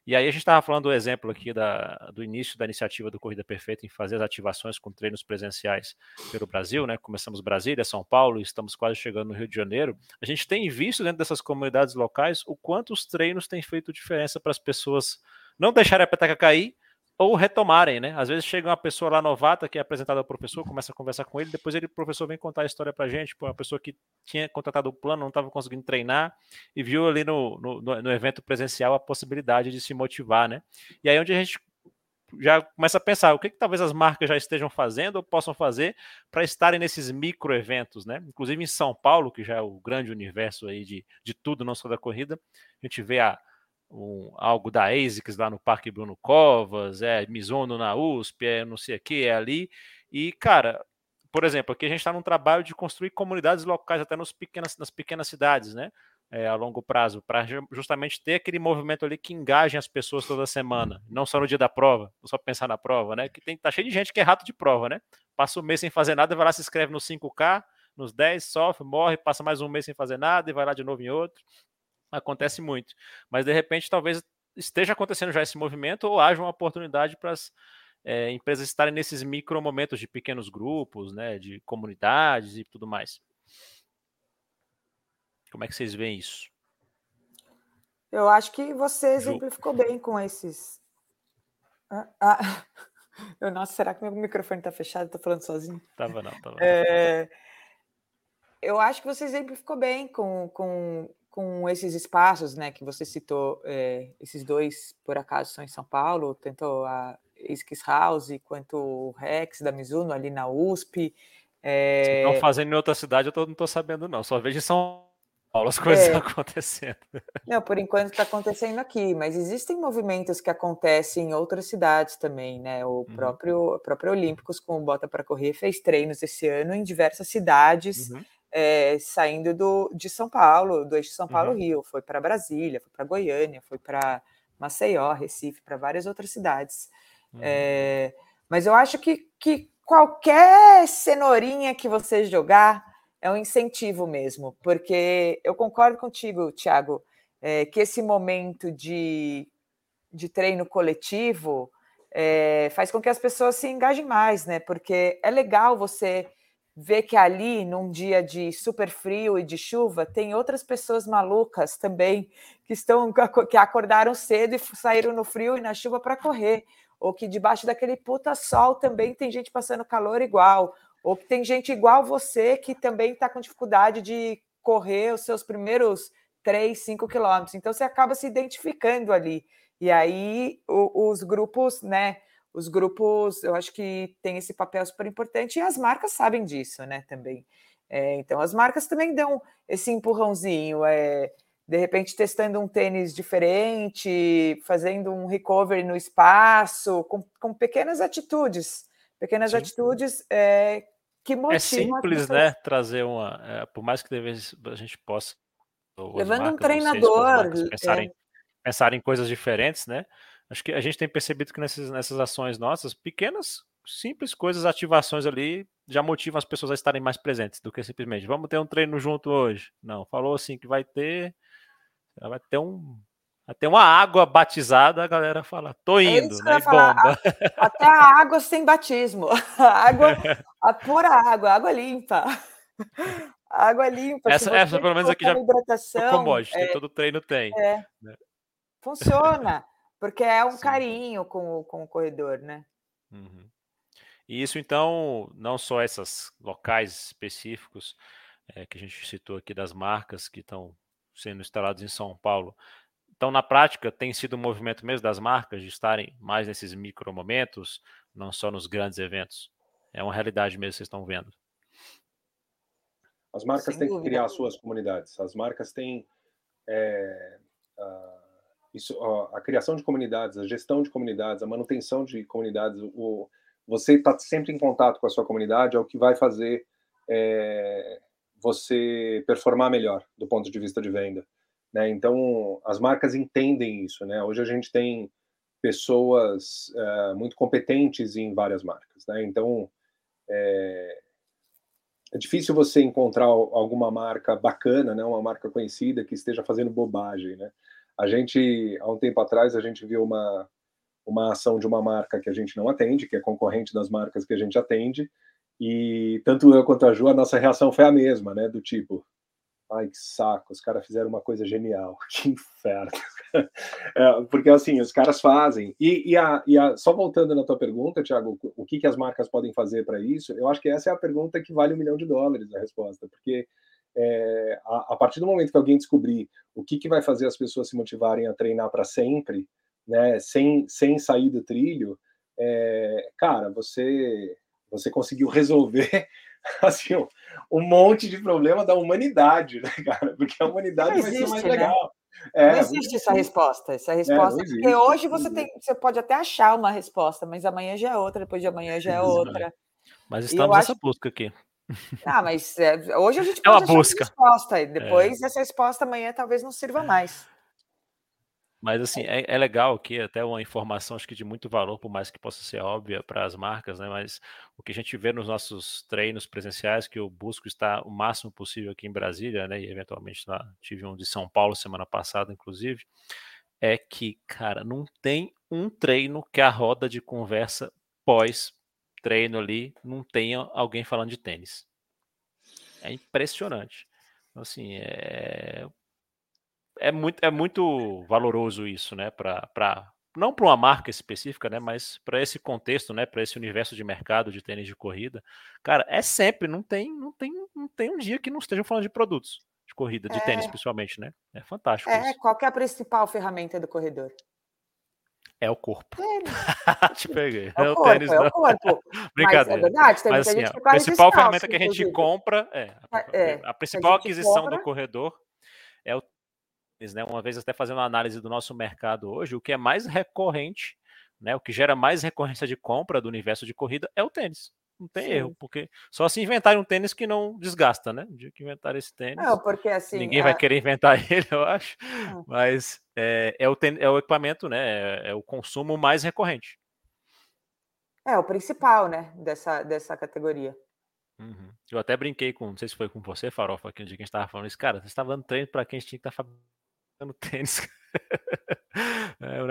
E aí a gente estava falando do exemplo aqui da, do início da iniciativa do Corrida Perfeita em fazer as ativações com treinos presenciais pelo Brasil, né? Começamos Brasília, São Paulo, estamos quase chegando no Rio de Janeiro. A gente tem visto dentro dessas comunidades locais o quanto os treinos têm feito diferença para as pessoas não deixarem a peteca cair ou retomarem, né? Às vezes chega uma pessoa lá novata que é apresentada ao professor, começa a conversar com ele, depois ele, o professor vem contar a história pra gente, uma pessoa que tinha contratado o plano, não estava conseguindo treinar e viu ali no, no, no, evento presencial a possibilidade de se motivar, né? E aí onde a gente já começa a pensar o que, que talvez as marcas já estejam fazendo ou possam fazer para estarem nesses micro eventos, né? Inclusive em São Paulo, que já é o grande universo aí de, de tudo, não só da corrida, a gente vê a um, algo da ASICS lá no Parque Bruno Covas, é Mizuno na USP, é não sei o que, é ali. E, cara, por exemplo, aqui a gente está num trabalho de construir comunidades locais até nos pequenas, nas pequenas cidades, né? É, a longo prazo, para justamente ter aquele movimento ali que engajem as pessoas toda semana, não só no dia da prova, só pensar na prova, né? Que tem, tá cheio de gente que é rato de prova, né? Passa um mês sem fazer nada, vai lá, se inscreve no 5K, nos 10, sofre, morre, passa mais um mês sem fazer nada e vai lá de novo em outro acontece muito. Mas de repente talvez esteja acontecendo já esse movimento ou haja uma oportunidade para as é, empresas estarem nesses micro momentos de pequenos grupos, né, de comunidades e tudo mais. Como é que vocês veem isso? Eu acho que você exemplificou bem com esses. Ah, ah. Eu, nossa, será que meu microfone está fechado? Estou falando sozinho? Tava não, tava. É... Eu acho que você exemplificou bem com, com com esses espaços, né, que você citou, é, esses dois, por acaso, são em São Paulo, tanto a Skis House quanto o Rex da Mizuno ali na USP. É... Se estão fazendo em outra cidade, eu tô, não estou sabendo não, só vejo em São Paulo as coisas é. acontecendo. Não, por enquanto está acontecendo aqui, mas existem movimentos que acontecem em outras cidades também, né? O uhum. próprio, próprio Olímpicos com o Bota para Correr fez treinos esse ano em diversas cidades, uhum é, saindo do, de São Paulo, do eixo São Paulo-Rio, uhum. foi para Brasília, foi para Goiânia, foi para Maceió, Recife, para várias outras cidades. Uhum. É, mas eu acho que, que qualquer cenourinha que você jogar é um incentivo mesmo, porque eu concordo contigo, Tiago, é, que esse momento de, de treino coletivo é, faz com que as pessoas se engajem mais, né? Porque é legal você ver que ali, num dia de super frio e de chuva, tem outras pessoas malucas também que estão que acordaram cedo e saíram no frio e na chuva para correr, ou que debaixo daquele puta sol também tem gente passando calor igual, ou que tem gente igual você que também está com dificuldade de correr os seus primeiros 3, 5 quilômetros. Então você acaba se identificando ali. E aí o, os grupos, né? Os grupos, eu acho que tem esse papel super importante e as marcas sabem disso, né, também. É, então, as marcas também dão esse empurrãozinho, é, de repente testando um tênis diferente, fazendo um recovery no espaço, com, com pequenas atitudes, pequenas Sim. atitudes é, que é motivam. É simples, né, trazer uma, é, por mais que a gente possa levando marcas, um treinador, pensarem, é. pensarem em coisas diferentes, né? Acho que a gente tem percebido que nessas, nessas ações nossas, pequenas, simples coisas, ativações ali, já motivam as pessoas a estarem mais presentes do que simplesmente vamos ter um treino junto hoje. Não, falou assim que vai ter, vai ter um, ter uma água batizada, a galera fala, tô é indo, é né? Falar, bomba. Até a água sem batismo, a água, a pura água, água limpa. Água limpa. Essa, essa pelo menos aqui já hidratação, combode, é, todo treino tem. É, né? Funciona. Porque é um Sim. carinho com o, com o corredor, né? Uhum. E isso, então, não só esses locais específicos é, que a gente citou aqui das marcas que estão sendo instalados em São Paulo. Então, na prática, tem sido um movimento mesmo das marcas de estarem mais nesses micro momentos, não só nos grandes eventos. É uma realidade mesmo que vocês estão vendo. As marcas Sem têm dúvida. que criar suas comunidades. As marcas têm é, uh, isso, ó, a criação de comunidades, a gestão de comunidades, a manutenção de comunidades, o, você está sempre em contato com a sua comunidade é o que vai fazer é, você performar melhor do ponto de vista de venda. Né? Então, as marcas entendem isso. Né? Hoje a gente tem pessoas é, muito competentes em várias marcas. Né? Então, é, é, difícil você encontrar alguma marca bacana, né? uma marca conhecida que esteja fazendo bobagem. Né? A gente, há um tempo atrás, a gente viu uma, uma ação de uma marca que a gente não atende, que é concorrente das marcas que a gente atende, e tanto eu quanto a Ju, a nossa reação foi a mesma, né? Do tipo, ai que saco, os caras fizeram uma coisa genial, que inferno. é, porque assim, os caras fazem. E, e, a, e a, só voltando na tua pergunta, Thiago, o que, que as marcas podem fazer para isso? Eu acho que essa é a pergunta que vale um milhão de dólares a resposta, porque é, a, a, partir do momento que alguém descobrir o que, que vai fazer as pessoas se motivarem a treinar para sempre, né, sem, sem sair do trilho, é, cara, você você conseguiu resolver assim, um monte de problema da humanidade, né, cara? Porque a humanidade existe, vai ser mais né? legal. É, não existe essa resposta. Essa é, resposta, é, porque hoje você tem, você pode até achar uma resposta, mas amanhã já é outra, depois de amanhã já é outra. Mas estamos nessa acho... busca aqui. Ah, mas é, hoje a gente é uma busca. resposta, e depois é. essa resposta amanhã talvez não sirva mais. Mas assim, é, é, legal aqui, até uma informação acho que de muito valor, por mais que possa ser óbvia para as marcas, né? Mas o que a gente vê nos nossos treinos presenciais, que eu busco estar o máximo possível aqui em Brasília, né? E eventualmente lá, tive um de São Paulo semana passada, inclusive, é que, cara, não tem um treino que a roda de conversa pós treino ali não tenha alguém falando de tênis. É impressionante. Assim, é, é, muito, é muito valoroso isso, né? Pra, pra, não para uma marca específica, né? Mas para esse contexto, né? Para esse universo de mercado de tênis de corrida. Cara, é sempre, não tem, não tem, não tem um dia que não estejam falando de produtos de corrida, de é... tênis principalmente, né? É fantástico. É, isso. qual é a principal ferramenta do corredor? É o corpo. Te peguei. É, é o, corpo, tênis, é o corpo. Brincadeira. Mas é verdade, tem Mas, assim, a principal ferramenta que a gente inclusive. compra é, é a, principal a aquisição compra... do corredor é o tênis, né? Uma vez até fazendo uma análise do nosso mercado hoje, o que é mais recorrente, né? O que gera mais recorrência de compra do universo de corrida é o tênis não tem Sim. erro, porque só se inventarem um tênis que não desgasta, né? De que inventar esse tênis. Não, porque assim. Ninguém vai querer inventar ele, eu acho. Hum. Mas é, é, o tênis, é o equipamento, né? É, é, o consumo mais recorrente. É o principal, né? Dessa, dessa categoria. Uhum. Eu até brinquei com, não sei se foi com você, Farofa, aquele dia que a gente estava falando isso, cara, você estava dando treino para quem a gente tinha que estar tá fazendo tênis.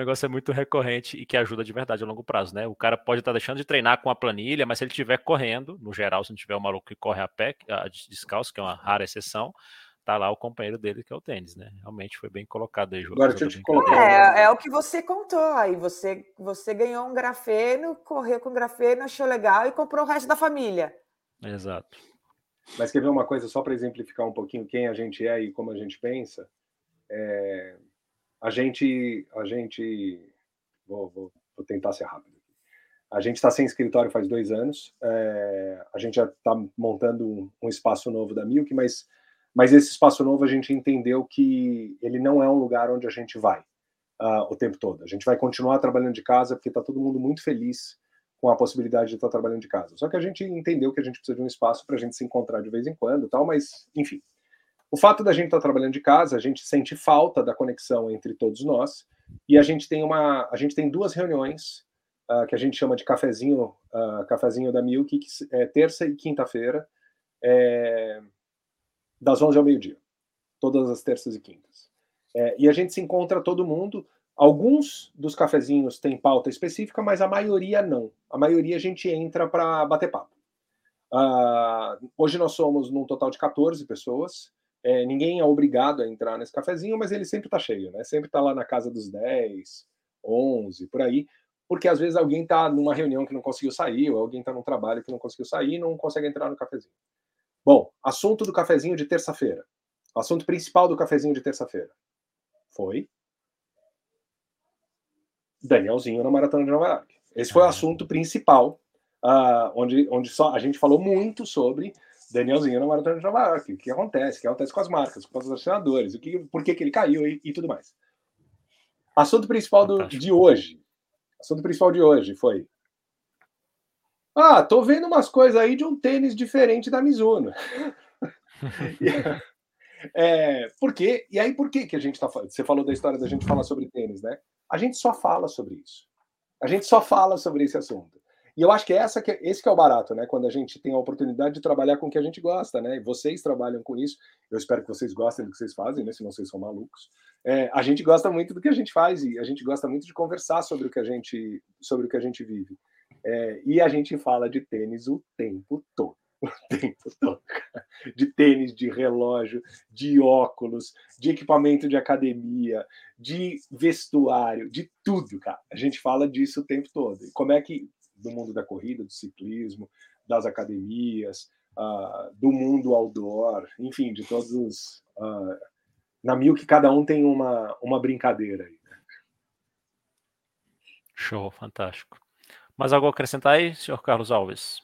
O negócio é muito recorrente e que ajuda de verdade a longo prazo, né? O cara pode estar tá deixando de treinar com a planilha, mas se ele estiver correndo, no geral, se não tiver um maluco que corre a pé, a descalço, que é uma rara exceção, tá lá o companheiro dele que é o tênis, né? Realmente foi bem colocado aí, João. Agora, deixa eu te colocar. É, é o que você contou aí. Você, você ganhou um grafeno, correu com grafeno, achou legal e comprou o resto da família. Exato. Mas quer ver uma coisa, só para exemplificar um pouquinho quem a gente é e como a gente pensa? É, a gente. A gente vou, vou, vou tentar ser rápido. A gente está sem escritório faz dois anos. É, a gente já está montando um, um, espaço novo da Milk, mas, mas esse espaço novo a gente entendeu que ele não é um lugar onde a gente vai uh, o tempo todo. A gente vai continuar trabalhando de casa porque está todo mundo muito feliz com a possibilidade de estar trabalhando de casa. Só que a gente entendeu que a gente precisa de um espaço para a gente se encontrar de vez em quando, tal. Mas enfim, o fato da gente estar trabalhando de casa, a gente sente falta da conexão entre todos nós e a gente tem uma, a gente tem duas reuniões uh, que a gente chama de cafezinho, uh, cafezinho da Milk, que é terça e quinta-feira, é, das 11 ao meio-dia, todas as terças e quintas. É, e a gente se encontra todo mundo Alguns dos cafezinhos têm pauta específica, mas a maioria não. A maioria a gente entra para bater papo. Uh, hoje nós somos num total de 14 pessoas. É, ninguém é obrigado a entrar nesse cafezinho, mas ele sempre está cheio, né? Sempre está lá na casa dos 10, 11, por aí. Porque às vezes alguém está numa reunião que não conseguiu sair, ou alguém está num trabalho que não conseguiu sair e não consegue entrar no cafezinho. Bom, assunto do cafezinho de terça-feira. Assunto principal do cafezinho de terça-feira foi Danielzinho na Maratona de Nova York. Esse foi o assunto principal, uh, onde, onde só a gente falou muito sobre Danielzinho na Maratona de Nova York. O que acontece? O que acontece com as marcas, com os patrocinadores, o que, por que, que ele caiu e, e tudo mais. Assunto principal do, de hoje. Assunto principal de hoje foi. Ah, tô vendo umas coisas aí de um tênis diferente da Mizuno. é, por quê? E aí, por que, que a gente tá falando? Você falou da história da gente falar sobre tênis, né? A gente só fala sobre isso. A gente só fala sobre esse assunto. E eu acho que, essa que é, esse que é o barato, né? Quando a gente tem a oportunidade de trabalhar com o que a gente gosta, né? E vocês trabalham com isso. Eu espero que vocês gostem do que vocês fazem, né? Senão vocês são malucos. É, a gente gosta muito do que a gente faz e a gente gosta muito de conversar sobre o que a gente, sobre o que a gente vive. É, e a gente fala de tênis o tempo todo. o tempo todo. De tênis, de relógio, de óculos, de equipamento de academia, de vestuário, de tudo, cara. A gente fala disso o tempo todo. E como é que, do mundo da corrida, do ciclismo, das academias, uh, do mundo outdoor, enfim, de todos os. Uh, na mil que cada um tem uma, uma brincadeira aí. Né? Show, fantástico. Mais algo a acrescentar aí, senhor Carlos Alves?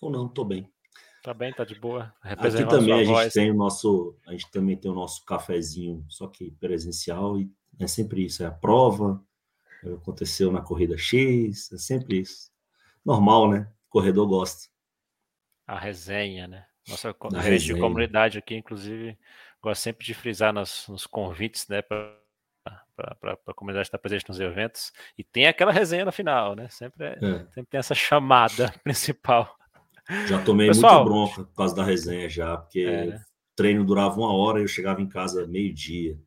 Ou não, tô bem. Tá bem, tá de boa. Aqui também a gente voz. tem o nosso, a gente também tem o nosso cafezinho, só que presencial e é sempre isso, é a prova, aconteceu na corrida X, é sempre isso. Normal, né? Corredor gosta. A resenha, né? Nossa a rede de comunidade aqui, inclusive, gosta sempre de frisar nos, nos convites, né, para a comunidade estar presente nos eventos. E tem aquela resenha no final, né? Sempre, é, é. sempre tem essa chamada principal. Já tomei Pessoal, muita bronca por causa da resenha já, porque é, né? o treino durava uma hora e eu chegava em casa meio-dia.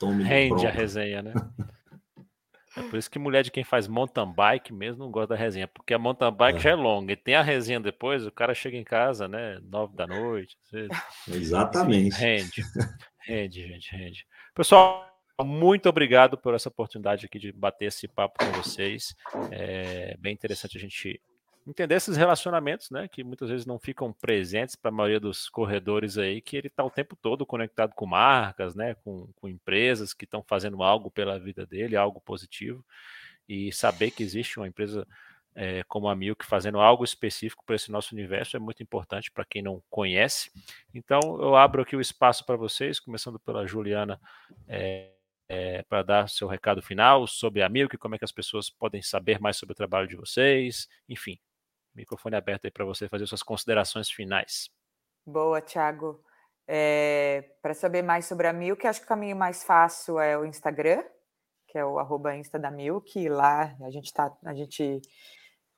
Rende bronca. a resenha, né? É por isso que mulher de quem faz mountain bike mesmo não gosta da resenha, porque a mountain bike é. já é longa e tem a resenha depois, o cara chega em casa, né, nove da noite. Exatamente. Rende, rende, gente, rende. Pessoal, muito obrigado por essa oportunidade aqui de bater esse papo com vocês. É bem interessante a gente entender esses relacionamentos, né, que muitas vezes não ficam presentes para a maioria dos corredores aí, que ele está o tempo todo conectado com marcas, né, com, com empresas que estão fazendo algo pela vida dele, algo positivo, e saber que existe uma empresa é, como a Milk fazendo algo específico para esse nosso universo é muito importante para quem não conhece. Então, eu abro aqui o espaço para vocês, começando pela Juliana. É, é, para dar seu recado final sobre a Milk, como é que as pessoas podem saber mais sobre o trabalho de vocês, enfim, Microfone aberto aí para você fazer suas considerações finais. Boa, Thiago. É, para saber mais sobre a Milk, acho que o caminho mais fácil é o Instagram, que é o arroba Insta da Milk, lá a gente, tá, a gente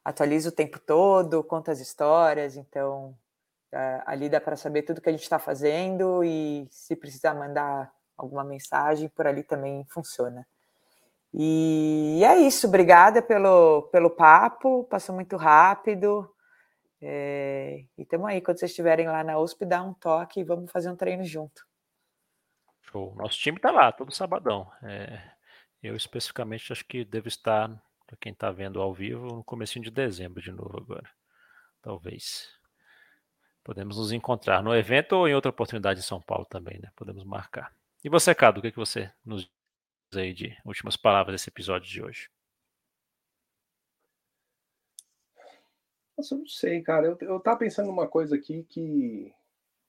atualiza o tempo todo, conta as histórias, então é, ali dá para saber tudo que a gente está fazendo e se precisar mandar alguma mensagem, por ali também funciona. E é isso, obrigada pelo, pelo papo, passou muito rápido. É, e estamos aí, quando vocês estiverem lá na USP, dá um toque e vamos fazer um treino junto. Show. Nosso time está lá, todo sabadão. É, eu especificamente acho que devo estar, para quem está vendo ao vivo, no começo de dezembro de novo agora. Talvez. Podemos nos encontrar no evento ou em outra oportunidade em São Paulo também, né? Podemos marcar. E você, Cado, o que, é que você nos aí de últimas palavras desse episódio de hoje? Nossa, eu não sei, cara. Eu, eu tava pensando numa coisa aqui que,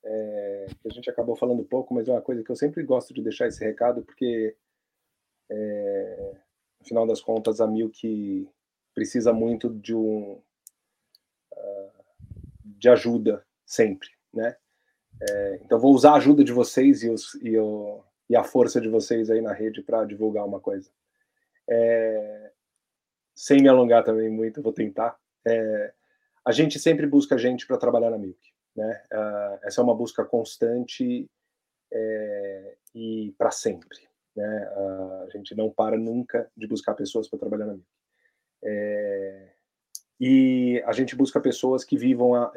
é, que a gente acabou falando pouco, mas é uma coisa que eu sempre gosto de deixar esse recado, porque é, no final das contas a Milk precisa muito de um uh, de ajuda sempre, né? É, então vou usar a ajuda de vocês e, os, e, o, e a força de vocês aí na rede para divulgar uma coisa. É, sem me alongar também muito, vou tentar. É, a gente sempre busca gente para trabalhar na Milk, né? Uh, essa é uma busca constante é, e para sempre, né? Uh, a gente não para nunca de buscar pessoas para trabalhar na Milk. É, e a gente busca pessoas que vivam a,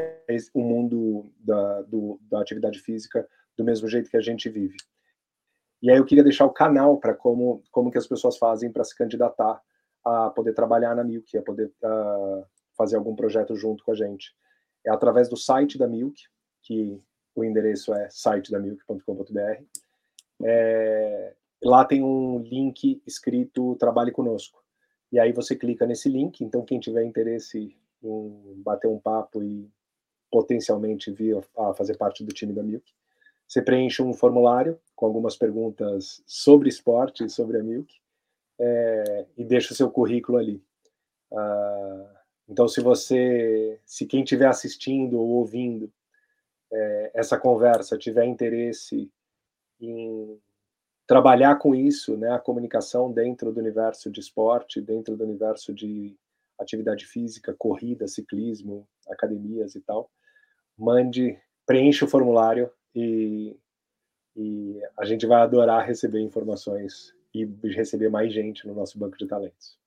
o mundo da, do, da atividade física do mesmo jeito que a gente vive. E aí eu queria deixar o canal para como, como que as pessoas fazem para se candidatar a poder trabalhar na Milk, a poder uh, fazer algum projeto junto com a gente. É através do site da Milk, que o endereço é sitedamilk.com.br. É, lá tem um link escrito Trabalhe Conosco. E aí você clica nesse link. Então, quem tiver interesse em bater um papo e potencialmente vir a fazer parte do time da Milk, você preenche um formulário com algumas perguntas sobre esporte sobre a Milk é, e deixa o seu currículo ali. Uh, então, se você, se quem estiver assistindo ou ouvindo é, essa conversa tiver interesse em trabalhar com isso, né, a comunicação dentro do universo de esporte, dentro do universo de atividade física, corrida, ciclismo, academias e tal, mande, preencha o formulário e, e a gente vai adorar receber informações e receber mais gente no nosso banco de talentos.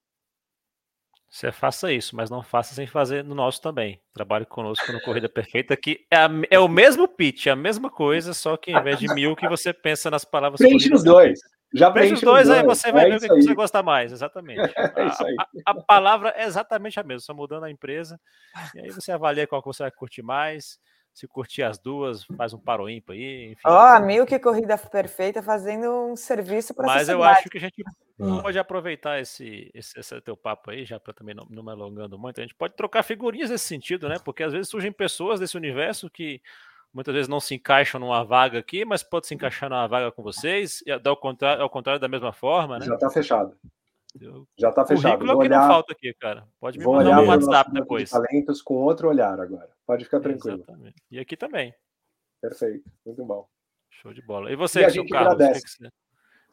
Você faça isso, mas não faça sem fazer no nosso também. Trabalhe conosco no Corrida Perfeita, que é, a, é o mesmo pitch, é a mesma coisa, só que em vez de mil que você pensa nas palavras. Preenche os dois. Já preenche os dois, aí você vai é ver o que aí. você gosta mais, exatamente. É isso aí. A, a, a, palavra é exatamente a mesma, só mudando a empresa. E aí você avalia qual que você vai curtir mais. Se curtir as duas, faz um paro ímpar aí. Ó, oh, a Milk Corrida Perfeita fazendo um serviço para Mas eu acho que a gente ah. pode aproveitar esse, esse, esse teu papo aí, já para também não, não me alongando muito. A gente pode trocar figurinhas nesse sentido, né? Porque às vezes surgem pessoas desse universo que muitas vezes não se encaixam numa vaga aqui, mas pode se encaixar numa vaga com vocês, e ao contrário, ao contrário da mesma forma, né? Já está fechado. Já está fechado. Currículo vou é olhar... não falta aqui, cara. Pode me vou mandar um WhatsApp depois. talentos com outro olhar agora. Pode ficar tranquilo. Exatamente. E aqui também. Perfeito. Muito bom. Show de bola. E você, e a gente Carlos, agradece. Que,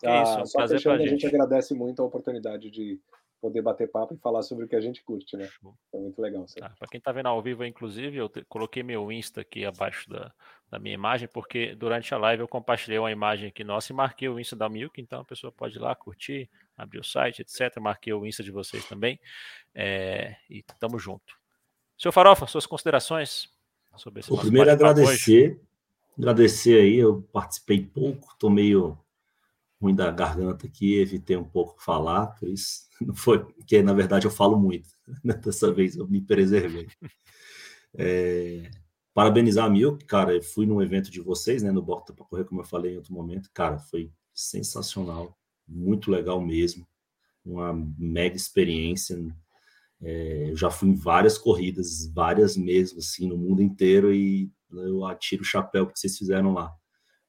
que ah, isso, um só prazer fechando, a gente agradece muito a oportunidade de poder bater papo e falar sobre o que a gente curte, né? É muito legal. Tá, Para quem está vendo ao vivo, inclusive, eu te, coloquei meu Insta aqui abaixo da, da minha imagem, porque durante a live eu compartilhei uma imagem aqui nossa e marquei o Insta da Milk, então a pessoa pode ir lá curtir, abrir o site, etc. Marquei o Insta de vocês também. É, e tamo junto. Seu Farofa, suas considerações sobre esse O primeiro agradecer, hoje. agradecer aí, eu participei pouco, tô meio ruim da garganta aqui, evitei um pouco falar, por isso não foi, porque na verdade eu falo muito, né? dessa vez eu me preservei. É, parabenizar a Milk, cara, eu fui num evento de vocês, né, no Bota para Correr, como eu falei em outro momento, cara, foi sensacional, muito legal mesmo, uma mega experiência, é, eu já fui em várias corridas, várias mesmo, assim, no mundo inteiro, e eu atiro o chapéu que vocês fizeram lá.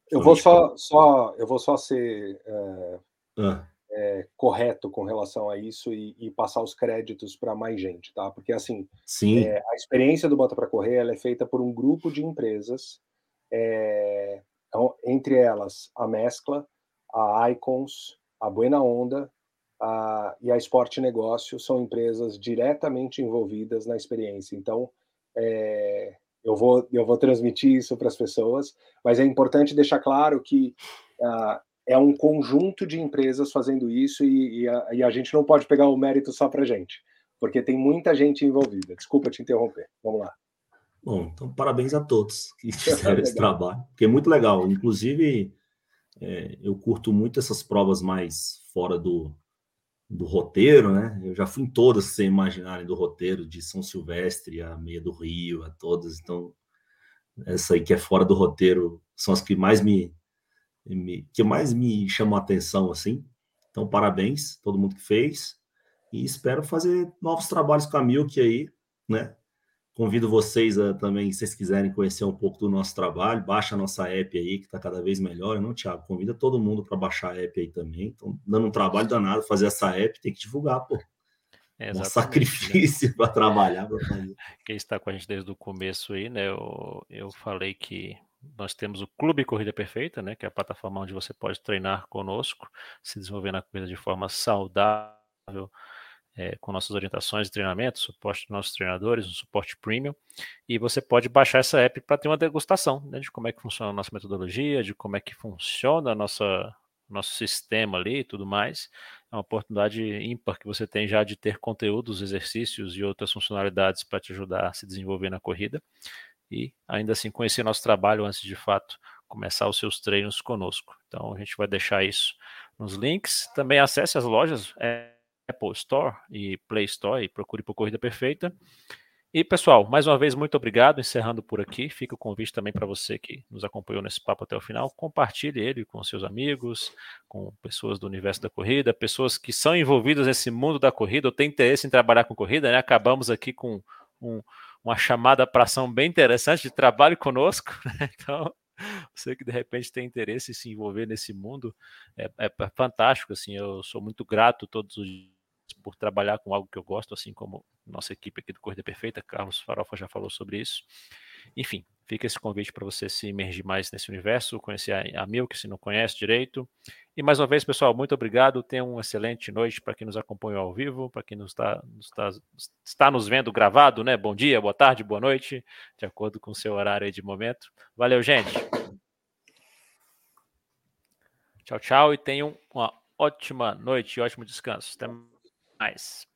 Eu vou só, só, eu vou só ser é, ah. É, correto com relação a isso e, e passar os créditos para mais gente, tá? Porque assim, é, a experiência do Bota para Correr ela é feita por um grupo de empresas, é, então, entre elas a Mescla, a Icons, a Buena Onda a, e a Esporte Negócio são empresas diretamente envolvidas na experiência. Então, é, eu vou, eu vou transmitir isso para as pessoas, mas é importante deixar claro que uh, é um conjunto de empresas fazendo isso e, e, a, e a gente não pode pegar o mérito só para gente, porque tem muita gente envolvida. Desculpa te interromper. Vamos lá. Bom, então parabéns a todos que fizeram esse trabalho, porque é muito legal. Inclusive, é, eu curto muito essas provas mais fora do, do roteiro, né? Eu já fui em todas, sem imaginarem, do roteiro, de São Silvestre, a Meia do Rio, a todas. Então, essa aí que é fora do roteiro são as que mais me, me que mais me chamam a atenção, assim. Então, parabéns todo mundo que fez e espero fazer novos trabalhos com a Milk aí, né? Convido vocês a também, se vocês quiserem conhecer um pouco do nosso trabalho, baixa a nossa app aí, que está cada vez melhor, não, Thiago? Convida todo mundo para baixar a app aí também. Então, dando um trabalho danado fazer essa app, tem que divulgar, pô. É um sacrifício né? para trabalhar. Pra. Quem está com a gente desde o começo aí, né? Eu, eu falei que nós temos o Clube Corrida Perfeita, né? Que é a plataforma onde você pode treinar conosco, se desenvolver na corrida de forma saudável é, com nossas orientações e treinamentos, suporte dos nossos treinadores, um suporte premium, e você pode baixar essa app para ter uma degustação né, de como é que funciona a nossa metodologia, de como é que funciona a nossa nosso sistema ali e tudo mais. É uma oportunidade ímpar que você tem já de ter conteúdos, exercícios e outras funcionalidades para te ajudar a se desenvolver na corrida. E ainda assim conhecer nosso trabalho antes de fato começar os seus treinos conosco. Então a gente vai deixar isso nos links. Também acesse as lojas. É, Apple Store e Play Store e procure por Corrida Perfeita. E pessoal, mais uma vez, muito obrigado. Encerrando por aqui, fica o convite também para você que nos acompanhou nesse papo até o final. Compartilhe ele com seus amigos, com pessoas do universo da corrida, pessoas que são envolvidas nesse mundo da corrida ou têm interesse em trabalhar com corrida. Né? Acabamos aqui com um, uma chamada para ação bem interessante de trabalho conosco. Né? Então, você que de repente tem interesse em se envolver nesse mundo, é, é fantástico. Assim, eu sou muito grato todos os dias por trabalhar com algo que eu gosto, assim como nossa equipe aqui do Corrida Perfeita, Carlos Farofa já falou sobre isso. Enfim, fica esse convite para você se imergir mais nesse universo, conhecer a, Milk se não conhece direito. E mais uma vez, pessoal, muito obrigado. Tenha uma excelente noite para quem nos acompanhou ao vivo, para quem nos está, nos está, está nos vendo gravado, né? Bom dia, boa tarde, boa noite, de acordo com o seu horário de momento. Valeu, gente. Tchau, tchau e tenham uma ótima noite e ótimo descanso. Até mais.